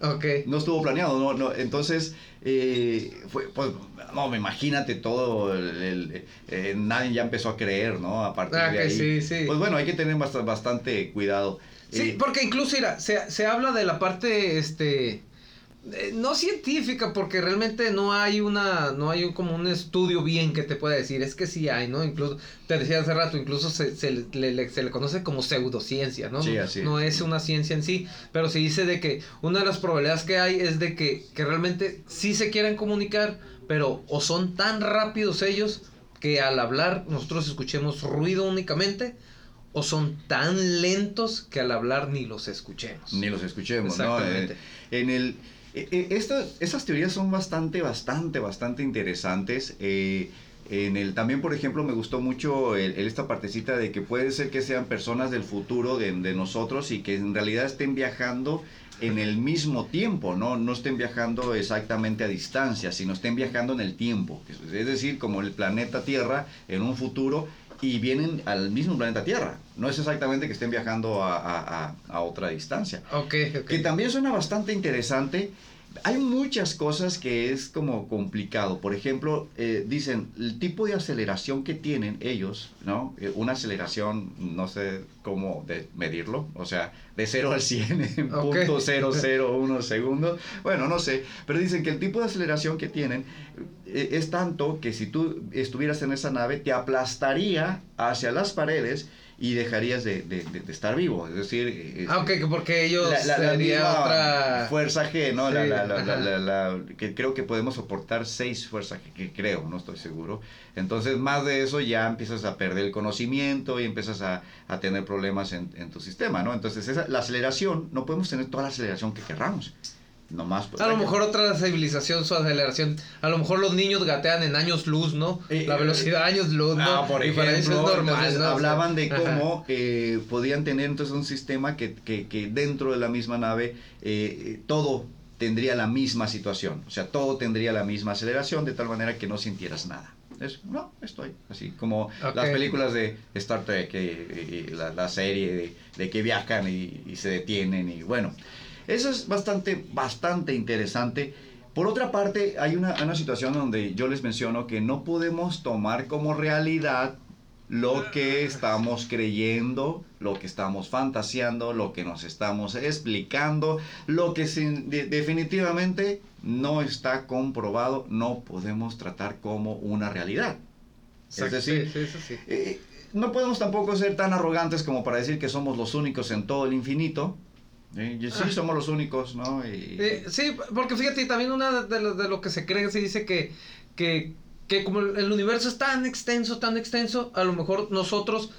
Ok. No estuvo planeado, no, no. Entonces, eh, fue, pues, no, imagínate todo, el, el- eh, nadie ya empezó a creer, ¿no? A partir Ah, de que ahí. sí, sí. Pues bueno, hay que tener bast- bastante cuidado. Sí, Eh, porque incluso, mira, se, se habla de la parte, este, eh, no científica, porque realmente no hay una, no hay un, como un estudio bien que te pueda decir, es que sí hay, ¿no? Incluso, te decía hace rato, incluso se, se, le, se le conoce como pseudociencia, ¿no? Sí, así. No es una ciencia en sí, pero se dice de que una de las probabilidades que hay es de que, que realmente sí se quieran comunicar, pero o son tan rápidos ellos que al hablar nosotros escuchemos ruido únicamente, o son tan lentos que al hablar ni los escuchemos. Ni los escuchemos, ¿no? Eh, en el eh, eh, estas, esas teorías son bastante, bastante, bastante interesantes. Eh, en el, también, por ejemplo, me gustó mucho esta partecita de que puede ser que sean personas del futuro de, nosotros y que en realidad estén viajando en el mismo tiempo, ¿no? No estén viajando exactamente a distancia, sino estén viajando en el tiempo. Es decir, como el planeta Tierra en un futuro y vienen al mismo planeta Tierra. No es exactamente que estén viajando a, otra distancia. Que también suena bastante interesante hay muchas cosas que es como complicado. Por ejemplo, eh, dicen el tipo de aceleración que tienen ellos, ¿no? Eh, una aceleración, no sé cómo de medirlo, o sea, de 0 al 100 en punto 001 segundos. Bueno, no sé, pero dicen que el tipo de aceleración que tienen eh, es tanto que si tú estuvieras en esa nave te aplastaría hacia las paredes y dejarías de, de, de, estar vivo. Es decir, eh, ah, porque ellos la, la, otra fuerza G, ¿no? la, la, que creo que podemos soportar seis fuerzas G, que creo, no estoy seguro. Entonces, más de eso ya empiezas a perder el conocimiento y empiezas a, a tener problemas en, en, tu sistema, ¿no? Entonces, esa, la aceleración, no podemos tener toda la aceleración que querramos. No más, pues, a lo mejor otra civilización, su aceleración. A lo mejor los niños gatean en años luz, ¿no? la eh, velocidad años luz, ¿no? Ah, por ejemplo, es normal, hablaban de cómo eh, podían tener entonces un sistema que, que, que dentro de la misma nave eh, todo tendría la misma situación. O sea, todo tendría la misma aceleración de tal manera que no sintieras nada. Es, no, estoy así, como las películas de Star Trek, y, la, serie de, de que viajan y, y se detienen y bueno. Eso es bastante, bastante interesante. Por otra parte, hay una, una situación donde yo les menciono que no podemos tomar como realidad lo que estamos creyendo, lo que estamos fantaseando, lo que nos estamos explicando, lo que definitivamente no está comprobado, no podemos tratar como una realidad. Es decir, eh, no podemos tampoco ser tan arrogantes como para decir que somos los únicos en todo el infinito, Sí, sí, somos los únicos, ¿no? Eh, sí, porque fíjate, también una de lo, de lo que se cree, se dice que, que, que como el universo es tan extenso, tan extenso, a lo mejor nosotros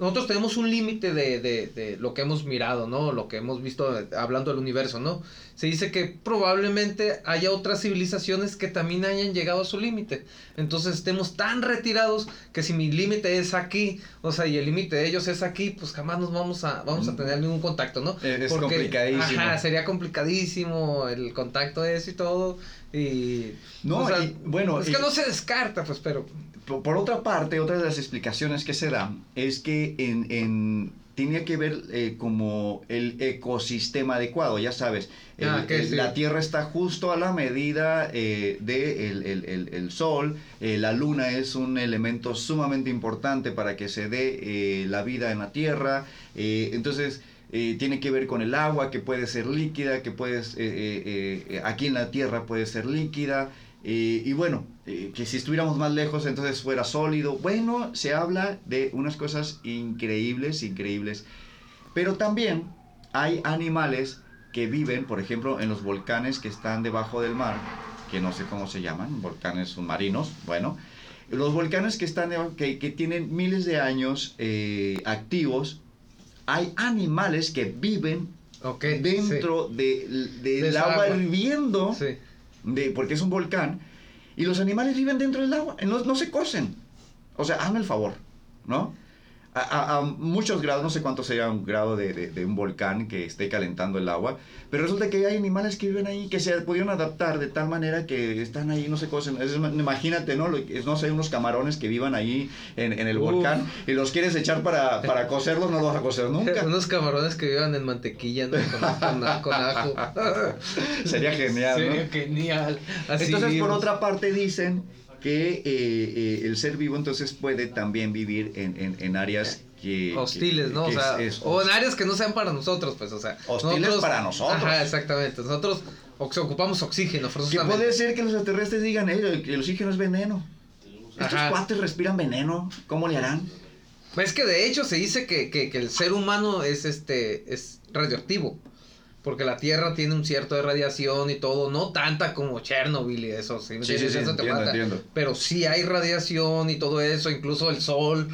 nosotros tenemos un límite de, de, de, lo que hemos mirado, ¿no? Lo que hemos visto hablando del universo, ¿no? Se dice que probablemente haya otras civilizaciones que también hayan llegado a su límite. Entonces estemos tan retirados que si mi límite es aquí, o sea, y el límite de ellos es aquí, pues jamás nos vamos a, vamos a tener ningún contacto, ¿no? Es complicadísimo. Ajá, sería complicadísimo el contacto de eso y todo. Y. No, bueno. Es que no se descarta, pues, pero por otra parte, otra de las explicaciones que se dan es que en, en tiene que ver eh, como el ecosistema adecuado, ya sabes, ah, la Tierra está justo a la medida eh, del de el, el, Sol, eh, la Luna es un elemento sumamente importante para que se dé la vida en la Tierra, entonces tiene que ver con el agua que puede ser líquida, que puedes, aquí en la Tierra puede ser líquida, y bueno, eh, que si estuviéramos más lejos entonces fuera sólido. Bueno, se habla de unas cosas increíbles, increíbles. Pero también hay animales que viven, por ejemplo, en los volcanes que están debajo del mar, que no sé cómo se llaman, volcanes submarinos, bueno. Los volcanes que, están que, que tienen miles de años eh, activos, hay animales que viven dentro del agua hirviendo, de, porque es un volcán, y los animales viven dentro del agua, no, se cocen. O sea, hazme el favor, ¿no? A, muchos grados, no sé cuánto sería un grado de, un volcán que esté calentando el agua, pero resulta que hay animales que viven ahí que se pudieron adaptar de tal manera que están ahí, no se cocen. imagínate, ¿no? No sé, unos camarones que vivan ahí en, el volcán y los quieres echar para, para cocerlos, no los vas a cocer nunca. unos camarones que vivan en mantequilla, ¿no? Con, ajo. Sería genial, Sería genial. Entonces, por otra parte, dicen que eh, eh, el ser vivo entonces puede también vivir en, en, áreas que, hostiles, ¿no? o, sea, o en áreas que no sean para nosotros, pues, o sea, hostiles para nosotros. Ajá, exactamente. Nosotros ocupamos oxígeno, Que puede ser que los extraterrestres digan, eh, que el oxígeno es veneno. Estos cuates respiran veneno, ¿cómo le harán? Es que de hecho se dice que, que, que el ser humano es este es radioactivo. Porque la Tierra tiene un cierto de radiación y todo, no tanta como Chernobyl y eso, ¿sí? Sí, sí, sí, eso te mata. Pero sí hay radiación y todo eso, incluso el sol,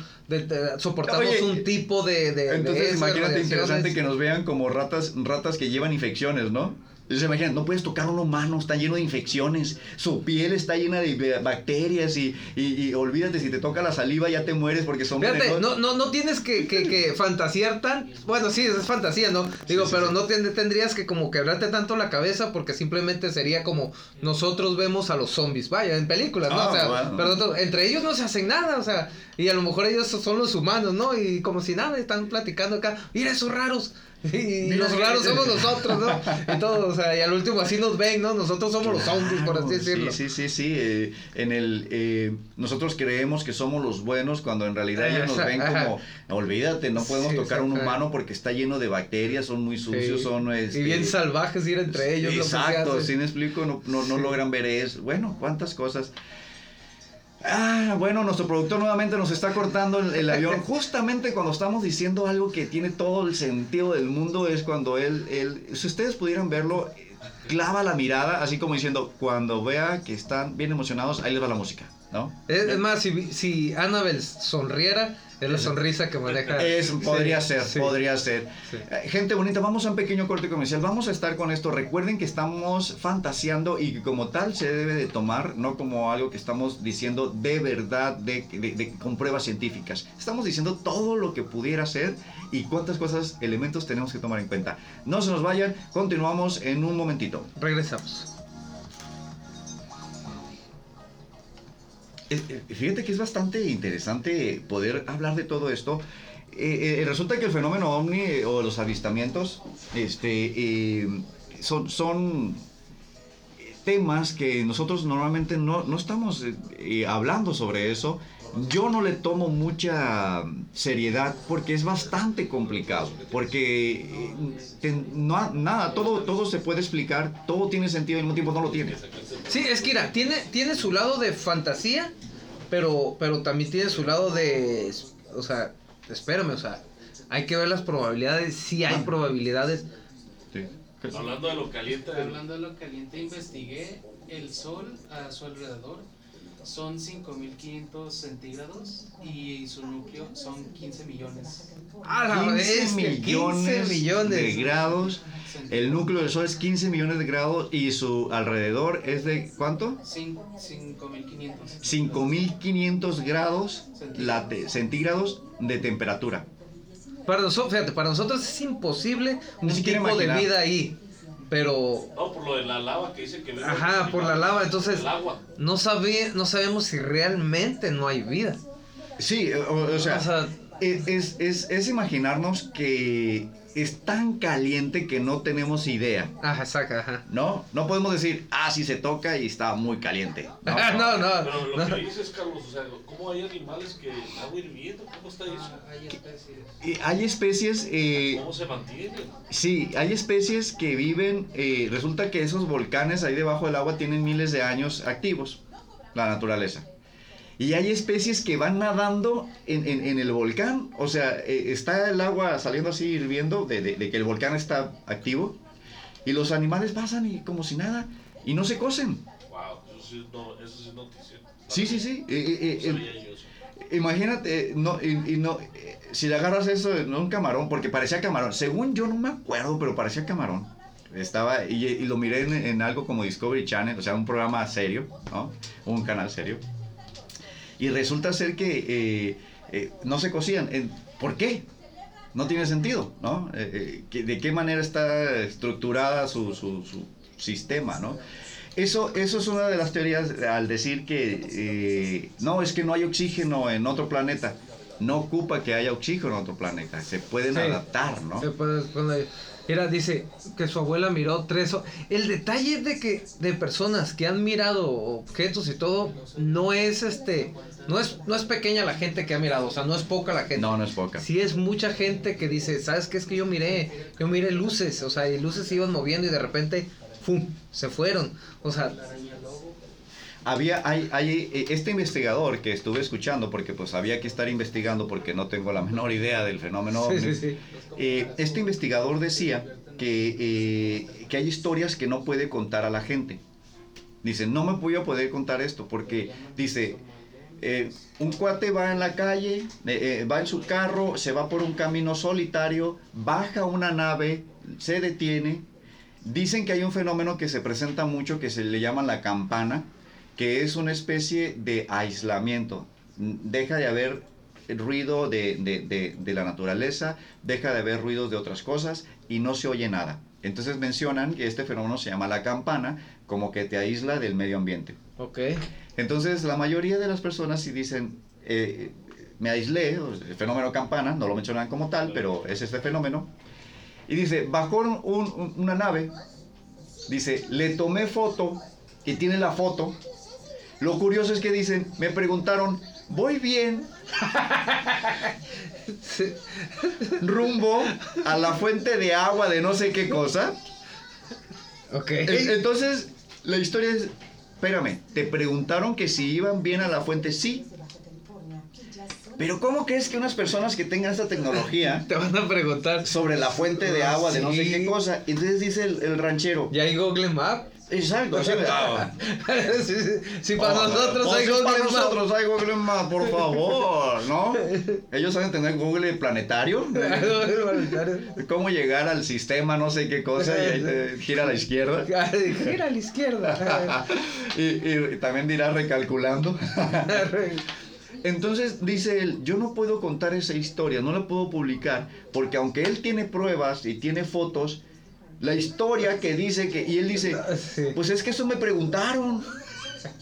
soportamos un tipo de... de entonces imagínate interesante que nos vean como ratas, ratas que llevan infecciones, ¿no? Imaginan, no puedes tocar a un humano, está lleno de infecciones, su piel está llena de bacterias y, y, olvídate, si te toca la saliva ya te mueres porque son Fíjate, no, no, no tienes que, que, que, fantasear tan... Bueno, sí, es fantasía, ¿no? Digo, pero no tendrías que como quebrarte tanto la cabeza porque simplemente sería como nosotros vemos a los zombies, vaya, en películas, ¿no? o sea, ah, entre ellos no se hacen nada, o sea, y a lo mejor ellos son los humanos, ¿no? Y como si nada, están platicando acá, mira esos raros. Y los raros somos nosotros, ¿no? Y todo, o sea, y al último así nos ven, ¿no? Nosotros somos los zombies, por así decirlo. Sí, sí, sí, sí. Eh, en el, eh, nosotros creemos que somos los buenos cuando en realidad ellos nos ven como, olvídate, no podemos tocar a un humano porque está lleno de bacterias, son muy sucios, son... Este, y bien salvajes ir entre ellos. Exacto, si me explico, no, no, no logran ver eso. Bueno, cuántas cosas. Ah, bueno, nuestro productor nuevamente nos está cortando el, avión. Justamente cuando estamos diciendo algo que tiene todo el sentido del mundo es cuando él, él, si ustedes pudieran verlo, clava la mirada, así como diciendo, cuando vea que están bien emocionados, ahí les va la música, ¿no? Es, más, si, si Annabelle sonriera, es la sonrisa que maneja. Es, podría ser, podría ser. Eh, gente bonita, vamos a un pequeño corte comercial. Vamos a estar con esto. Recuerden que estamos fantaseando y como tal se debe de tomar, no como algo que estamos diciendo de verdad, de, con pruebas científicas. Estamos diciendo todo lo que pudiera ser y cuántas cosas, elementos tenemos que tomar en cuenta. No se nos vayan, continuamos en un momentito. Regresamos. Fíjate que es bastante interesante poder hablar de todo esto. Eh, resulta que el fenómeno ovni o los avistamientos este, son, son temas que nosotros normalmente no, no estamos hablando sobre eso. Yo no le tomo mucha seriedad porque es bastante complicado. Porque no, nada, todo, todo se puede explicar, todo tiene sentido y al mismo tiempo no lo tiene. Sí, es que mira, tiene, tiene su lado de fantasía, pero, pero también tiene su lado de. O sea, espérame, o sea, hay que ver las probabilidades. Si hay probabilidades. Hablando de lo caliente. Hablando de lo caliente, investigué el sol a su alrededor son 5.500 centígrados y su núcleo son 15 millones. ¡Ah, 15 millones, millones de grados. El núcleo del Sol es 15 millones de grados y su alrededor es de ¿cuánto? 5.500. 5.500 grados centígrados de temperatura. Para nosotros, fíjate, para nosotros es imposible un tipo de vida ahí. Pero. No, por lo de la lava que dice que. Ajá, por la lava. Entonces. No, sabe, no sabemos si realmente no hay vida. Sí, o, sea. es, es, es imaginarnos que es tan caliente que no tenemos idea. Ajá, saca, ajá. ¿No? No podemos decir, ah, sí se toca y está muy caliente. No, no, no. Pero lo que dices, Carlos, o sea, ¿cómo hay animales que agua hirviendo? ¿Cómo está eso? Ah, hay especies. Eh, hay especies... Eh, ¿Cómo se mantienen? Sí, hay especies que viven... Eh, resulta que esos volcanes ahí debajo del agua tienen miles de años activos, la naturaleza. Y hay especies que van nadando en, en, el volcán. O sea, eh, está el agua saliendo así hirviendo de, de, que el volcán está activo. Y los animales pasan y como si nada. Y no se cosen. Wow, eso sí, no, eso sí es noticia. Sí, sí, sí. Eh, eh, imagínate, no, y, no, si le agarras eso, no un camarón, porque parecía camarón. Según yo no me acuerdo, pero parecía camarón. Estaba, y, y lo miré en, en, algo como Discovery Channel, o sea, un programa serio, ¿no? Un canal serio. Y resulta ser que eh, eh, no se cocían. ¿Por qué? No tiene sentido, ¿no? Eh, ¿De qué manera está estructurada su, su, sistema, ¿no? Eso, eso es una de las teorías al decir que no, es que no hay oxígeno en otro planeta. No ocupa que haya oxígeno en otro planeta. Se pueden adaptar, ¿no? Se puede, era, dice que su abuela miró tres. El detalle de que de personas que han mirado objetos y todo no es este, no es no es pequeña la gente que ha mirado, o sea, no es poca la gente. No, no es poca. Sí es mucha gente que dice, ¿sabes qué es que yo miré? Yo miré luces, o sea, y luces se iban moviendo y de repente ¡fum! Se fueron. O sea, había, hay, hay, eh, este investigador que estuve escuchando, porque pues había que estar investigando porque no tengo la menor idea del fenómeno Sí, sí, sí. Eh, este investigador decía que, eh, que hay historias que no puede contar a la gente. Dice, no me voy a poder contar esto porque, dice, eh, un cuate va en la calle, eh, eh, va en su carro, se va por un camino solitario, baja una nave, se detiene. Dicen que hay un fenómeno que se presenta mucho que se le llama la campana, que es una especie de aislamiento. Deja de haber ruido de, de- de- de la naturaleza, deja de haber ruidos de otras cosas y no se oye nada. Entonces mencionan que este fenómeno se llama la campana, como que te aísla del medio ambiente. Ok. Entonces, la mayoría de las personas sí dicen, eh, me aislé, el fenómeno campana, no lo mencionan como tal, pero es este fenómeno. Y dice, bajó un- un- una nave, dice, le tomé foto, y tiene la foto. Lo curioso es que dicen, me preguntaron, voy bien, rumbo a la fuente de agua de no sé qué cosa. Ok. En- Entonces, la historia es, espérame, te preguntaron que si iban bien a la fuente, sí. Pero ¿cómo crees que unas personas que tengan esta tecnología Te van a preguntar. sobre la fuente de agua de no sé qué cosa? Entonces dice el, el ranchero. ¿Ya hay Google Map? Exacto. sí, sí, para nosotros hay Google para Map. nosotros hay Google Map, por favor, ¿no? Ellos saben tener Google planetario. Cómo llegar al sistema, no sé qué cosa, y ahí te gira a la izquierda. Gira a la izquierda. y, y también dirá recalculando. Entonces dice él, yo no puedo contar esa historia, no la puedo publicar, porque aunque él tiene pruebas y tiene fotos, la historia que dice que, y él dice, Sí. pues es que eso me preguntaron.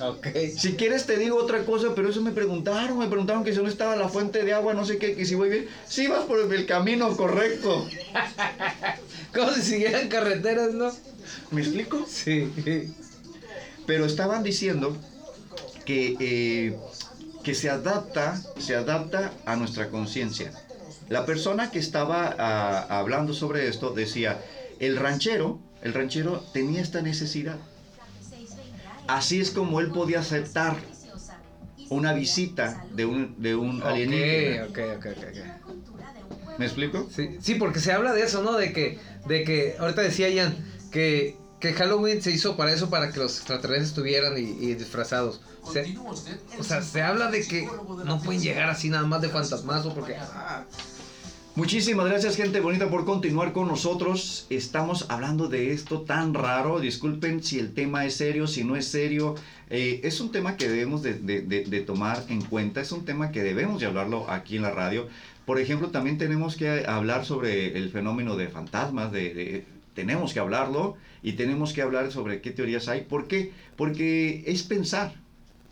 Ok. Si quieres te digo otra cosa, pero eso me preguntaron, me preguntaron que si no estaba la fuente de agua, no sé qué, que si voy bien. Sí vas por el camino correcto. Como si siguieran carreteras, ¿no? ¿Me explico? Sí. pero estaban diciendo que, eh, que se adapta, se adapta a nuestra conciencia. La persona que estaba ah, hablando sobre esto decía, el ranchero, el ranchero tenía esta necesidad. Así es como él podía aceptar una visita de un, de un alienígena. Ok, ok, ok, ok. ¿Me explico? Sí, sí, porque se habla de eso, ¿no? De que, de que, ahorita decía Ian, que, que Halloween se hizo para eso, para que los extraterrestres estuvieran y, y disfrazados. Se- o sea, se habla de que no pueden llegar así nada más de fantasmazo, porque... ah, Muchísimas gracias gente bonita por continuar con nosotros. Estamos hablando de esto tan raro. Disculpen si el tema es serio, si no es serio. Eh, es un tema que debemos de, tomar en cuenta. Es un tema que debemos de hablarlo aquí en la radio. Por ejemplo, también tenemos que hablar sobre el fenómeno de fantasmas. Tenemos que hablarlo y tenemos que hablar sobre qué teorías hay. ¿Por qué? Porque es pensar.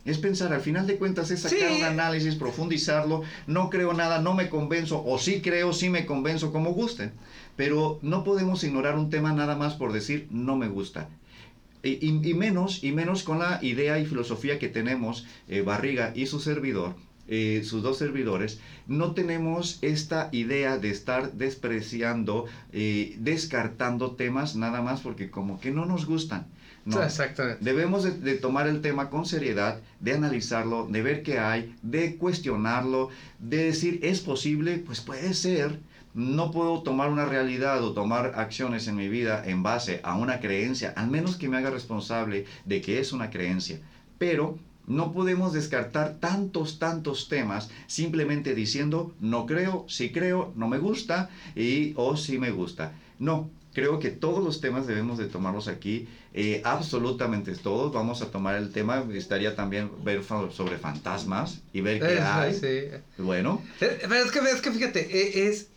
Es pensar, al final de cuentas es sacar Sí. un análisis, profundizarlo, no creo nada, no me convenzo, o sí creo, sí me convenzo, como gusten. Pero no podemos ignorar un tema nada más por decir no me gusta. Y, y- y menos, y menos con la idea y filosofía que tenemos eh, Barriga y su servidor, eh, sus dos servidores, no tenemos esta idea de estar despreciando, eh, descartando temas nada más porque como que no nos gustan. No. Exactamente. Debemos de, de tomar el tema con seriedad, de analizarlo, de ver qué hay, de cuestionarlo, de decir, ¿es posible? Pues puede ser. No puedo tomar una realidad o tomar acciones en mi vida en base a una creencia, al menos que me haga responsable de que es una creencia. Pero no podemos descartar tantos, tantos temas simplemente diciendo, no creo, sí creo, no me gusta y o sí me gusta. No, creo que todos los temas debemos de tomarlos aquí, eh, absolutamente todos. Vamos a tomar el tema, estaría también ver sobre fantasmas y ver qué Eso, hay. sí. Bueno, Eh, Pero es que, es que fíjate, eh, es...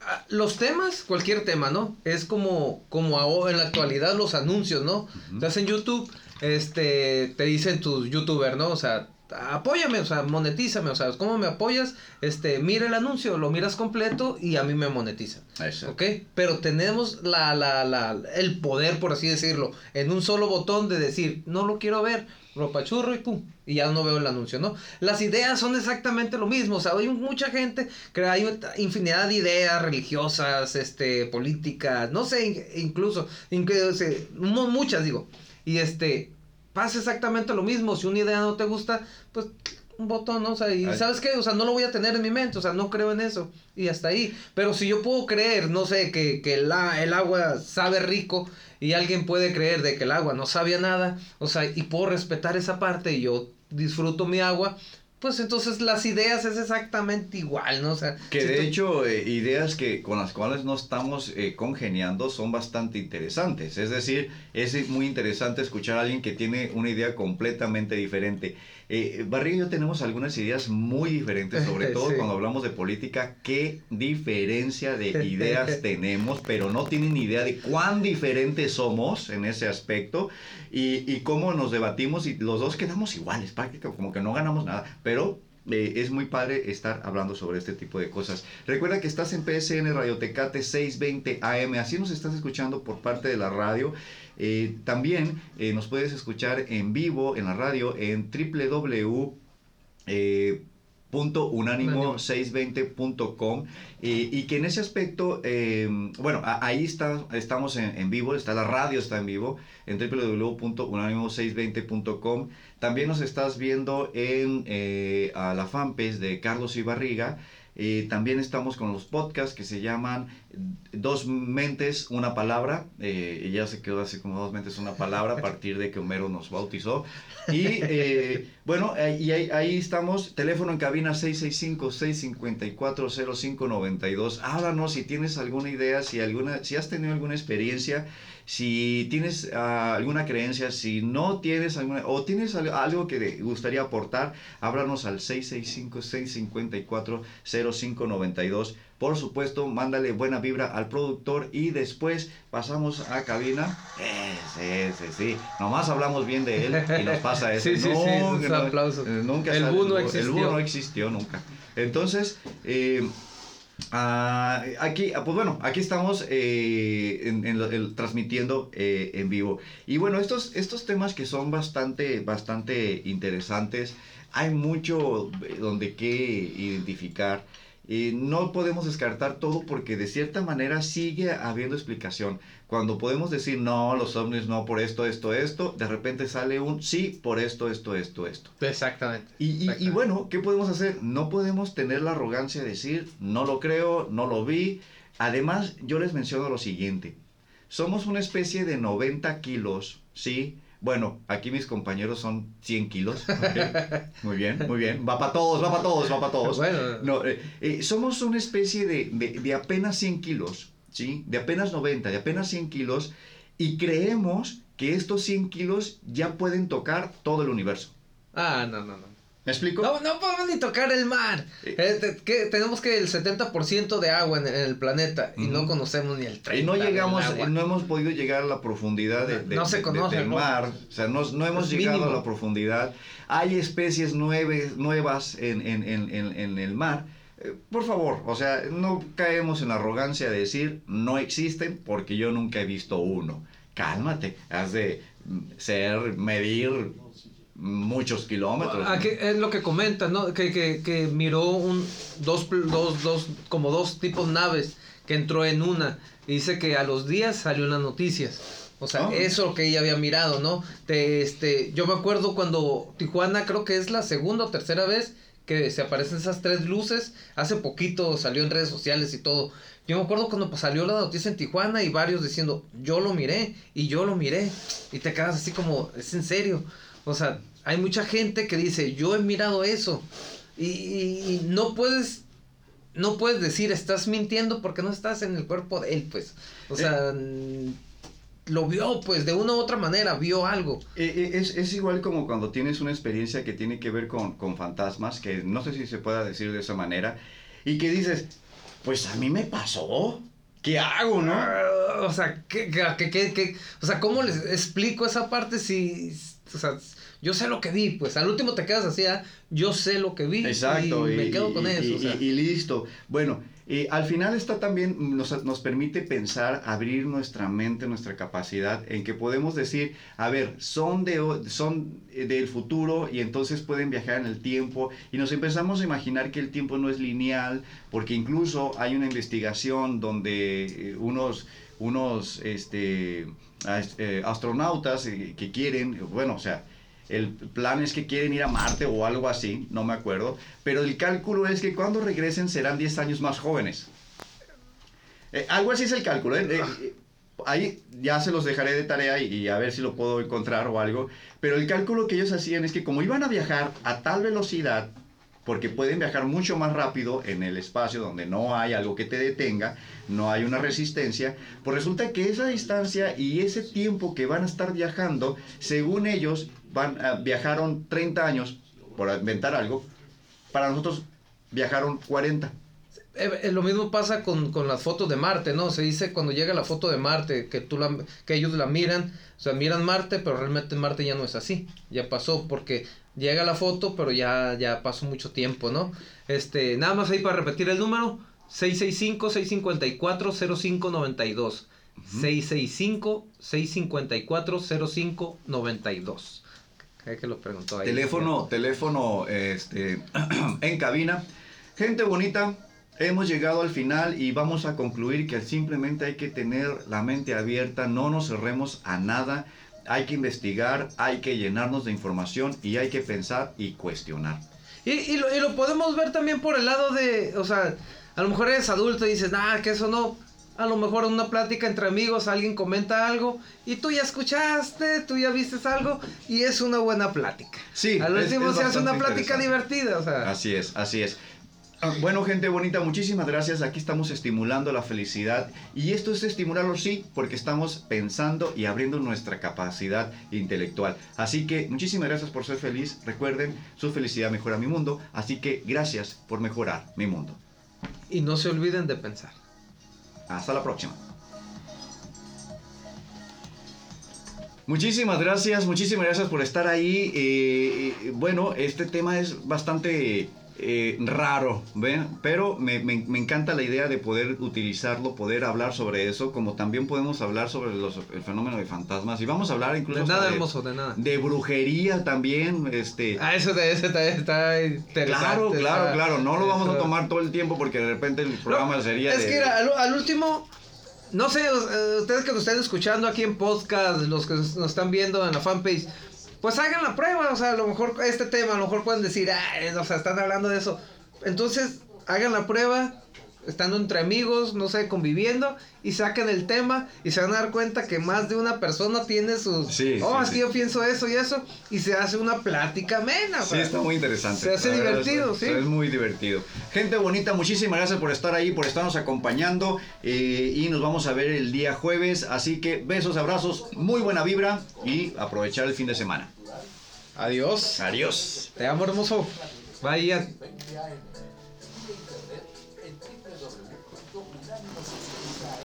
ah, Los temas, cualquier tema, ¿no? Es como, como ahora en la actualidad los anuncios, ¿no? Estás en YouTube, este, te dicen tus youtubers, ¿no? O sea, apóyame, o sea, monetízame, o sea, ¿cómo me apoyas? Este, mira el anuncio, lo miras completo y a mí me monetiza. Eso. ¿Ok? Pero tenemos la, la, la, el poder, por así decirlo, en un solo botón de decir, no lo quiero ver, ropa churro y pum, y ya no veo el anuncio, ¿no? Las ideas son exactamente lo mismo, o sea, hay mucha gente que hay infinidad de ideas religiosas, este, políticas, no sé, incluso, incluso muchas digo, y este, pasa exactamente lo mismo, si una idea no te gusta, pues un botón, ¿no? O sea, y ¿sabes qué? O sea, no lo voy a tener en mi mente, o sea, no creo en eso. Y hasta ahí. Pero si yo puedo creer, no sé, que, que la, el agua sabe rico y alguien puede creer de que el agua no sabía nada, o sea, y puedo respetar esa parte y yo disfruto mi agua, pues entonces las ideas es exactamente igual, ¿no? O sea, que de hecho eh, ideas que con las cuales no estamos eh, congeniando son bastante interesantes. Es decir, es muy interesante escuchar a alguien que tiene una idea completamente diferente. Eh, Barriga y yo tenemos algunas ideas muy diferentes, sobre todo cuando hablamos de política. ¿Qué diferencia de ideas tenemos? Pero no tienen idea de cuán diferentes somos en ese aspecto y, y cómo nos debatimos y los dos quedamos iguales, prácticamente como que no ganamos nada. Pero eh, es muy padre estar hablando sobre este tipo de cosas. Recuerda que estás en PSN Radio Tecate 620 AM, así nos estás escuchando por parte de la radio. Eh, también eh, nos puedes escuchar en vivo en la radio en www unánimo620.com y que en ese aspecto, bueno, ahí está, estamos en, vivo, está la radio, está en vivo en www.unánimo620.com. También nos estás viendo en a la fanpage de Carlos Ibarriga eh, también estamos con los podcasts que se llaman Dos Mentes, una palabra. Eh, ya se quedó así como Dos Mentes, una palabra a partir de que Homero nos bautizó. Y eh, bueno, y ahí, ahí, estamos. Teléfono en cabina 665-654-0592. Háblanos si tienes alguna idea, si, alguna, si has tenido alguna experiencia si tienes ah, alguna creencia, si no tienes alguna, o tienes algo que te gustaría aportar, háblanos al 665-654-0592. Por supuesto, mándale buena vibra al productor y después pasamos a cabina. Sí, sí, sí. Nomás hablamos bien de él y nos pasa eso. Sí, sí, sí, eh, Nunca el no existió. El no existió nunca. Entonces, eh, Ah, aquí, ah, pues bueno, aquí estamos eh, en, transmitiendo eh, en vivo. Y bueno, estos, estos temas que son bastante, bastante interesantes, hay mucho eh, donde que identificar. No podemos descartar todo porque de cierta manera sigue habiendo explicación. Cuando podemos decir, no, los ovnis no por esto, esto, esto, de repente sale un sí por esto, esto, esto, esto. Exactamente. Y, y, bueno, ¿qué podemos hacer? No podemos tener la arrogancia de decir, no lo creo, no lo vi. Además, yo les menciono lo siguiente. Somos una especie de 90 kilos, ¿sí? Bueno, aquí mis compañeros son 100 kilos. Muy bien, muy bien. Va para todos, va para todos, va para todos. Bueno. No, eh, eh, somos una especie de, de, de apenas 100 kilos. ¿sí? De apenas 90, de apenas 100 kilos, y creemos que estos 100 kilos ya pueden tocar todo el universo. Ah, no, no, no. ¿Me explico? No, no podemos ni tocar el mar. Eh, que, tenemos que el 70% de agua en, el planeta y no conocemos ni el 30%. Y no llegamos, no hemos podido llegar a la profundidad de, no se conoce, del mar. O sea, no, no hemos llegado a la profundidad. Hay especies nuevas en, en, en el mar eh, por favor, o sea, no caemos en la arrogancia de decir no existen porque yo nunca he visto uno. Cálmate, has de ser, medir muchos kilómetros. Aquí es lo que comenta, ¿no? Que, que, que miró un, dos, dos, dos, como dos tipos naves que entró en una. Y dice que a los días salió en las noticias. O sea, ah. eso que ella había mirado, ¿no? De, este, yo me acuerdo cuando Tijuana, creo que es la segunda o tercera vez que se aparecen esas tres luces. Hace poquito salió en redes sociales y todo. Yo me acuerdo cuando salió la noticia en Tijuana y varios diciendo, yo lo miré y yo lo miré. Y te quedas así como, es en serio. O sea, hay mucha gente que dice, yo he mirado eso. Y, no puedes, no puedes decir, estás mintiendo porque no estás en el cuerpo de él, pues. O sea lo vio, pues de una u otra manera, vio algo. Eh, eh, es, es, igual como cuando tienes una experiencia que tiene que ver con, con, fantasmas, que no sé si se pueda decir de esa manera, y que dices, pues a mí me pasó. ¿Qué hago, no? Ah, o sea, ¿qué, qué, qué, o sea, ¿cómo les explico esa parte si o sea, yo sé lo que vi, pues al último te quedas así, ¿ah? yo sé lo que vi. Exacto. Y, me quedo con eso. Y, listo. Bueno, y al final esto también nos, nos, permite pensar, abrir nuestra mente, nuestra capacidad, en que podemos decir, a ver, son, de, son del futuro y entonces pueden viajar en el tiempo y nos empezamos a imaginar que el tiempo no es lineal, porque incluso hay una investigación donde eh, unos, unos este, eh, astronautas eh, que quieren, bueno, o sea, el plan es que quieren ir a Marte o algo así, no me acuerdo. Pero el cálculo es que cuando regresen serán 10 años más jóvenes. Eh, algo así es el cálculo. ¿eh? Eh, ahí ya se los dejaré de tarea y, a ver si lo puedo encontrar o algo. Pero el cálculo que ellos hacían es que como iban a viajar a tal velocidad, porque pueden viajar mucho más rápido en el espacio donde no hay algo que te detenga, no hay una resistencia, pues resulta que esa distancia y ese tiempo que van a estar viajando, según ellos, van, uh, viajaron 30 años, por inventar algo, para nosotros viajaron 40. Eh, eh, lo mismo pasa con, con, las fotos de Marte, ¿no? Se dice cuando llega la foto de Marte, que, tú la, que ellos la miran, o sea, miran Marte, pero realmente Marte ya no es así, ya pasó, porque llega la foto, pero ya, ya pasó mucho tiempo, ¿no? Este, nada más ahí para repetir el número, 665-654-0592. 665-654-0592 que lo preguntó ahí. Teléfono, teléfono este, en cabina. Gente bonita, hemos llegado al final y vamos a concluir que simplemente hay que tener la mente abierta, no nos cerremos a nada, hay que investigar, hay que llenarnos de información y hay que pensar y cuestionar. Y, y, lo, y lo podemos ver también por el lado de, o sea, a lo mejor eres adulto y dices, nada, que eso no, a lo mejor en una plática entre amigos alguien comenta algo y tú ya escuchaste, tú ya viste algo y es una buena plática. Sí. Al último se hace una plática divertida, o sea. Así es, así es. Ah, bueno, gente bonita, muchísimas gracias. Aquí estamos estimulando la felicidad. Y esto es estimularlo, sí, porque estamos pensando y abriendo nuestra capacidad intelectual. Así que muchísimas gracias por ser feliz. Recuerden, su felicidad mejora mi mundo. Así que gracias por mejorar mi mundo. Y no se olviden de pensar. Hasta la próxima. Muchísimas gracias, muchísimas gracias por estar ahí. Eh, eh, bueno, este tema es bastante eh, raro, ¿ven? Pero me, me, me, encanta la idea de poder utilizarlo, poder hablar sobre eso, como también podemos hablar sobre los, el fenómeno de fantasmas. Y vamos a hablar incluso de nada de, hermoso, de nada. De brujería también, este... Ah, eso, eso está, está, interesante. Claro, claro, está, claro. No lo vamos eso. a tomar todo el tiempo porque de repente el programa no, sería Es de, que era, al, al último... No sé, ustedes que nos estén escuchando aquí en podcast, los que nos están viendo en la fanpage, pues hagan la prueba, o sea, a lo mejor este tema, a lo mejor pueden decir, ah, o sea, están hablando de eso. Entonces, hagan la prueba, estando entre amigos, no sé, conviviendo, y saquen el tema y se van a dar cuenta que más de una persona tiene sus, sí, oh, sí, es que sí. yo pienso eso y eso, y se hace una plática amena. Sí, está muy interesante. Se hace divertido, sí. Es muy divertido. Gente bonita, muchísimas gracias por estar ahí, por estarnos acompañando, eh, y nos vamos a ver el día jueves, así que besos, abrazos, muy buena vibra, y aprovechar el fin de semana. Adiós. Adiós. Te amo, hermoso. Vaya.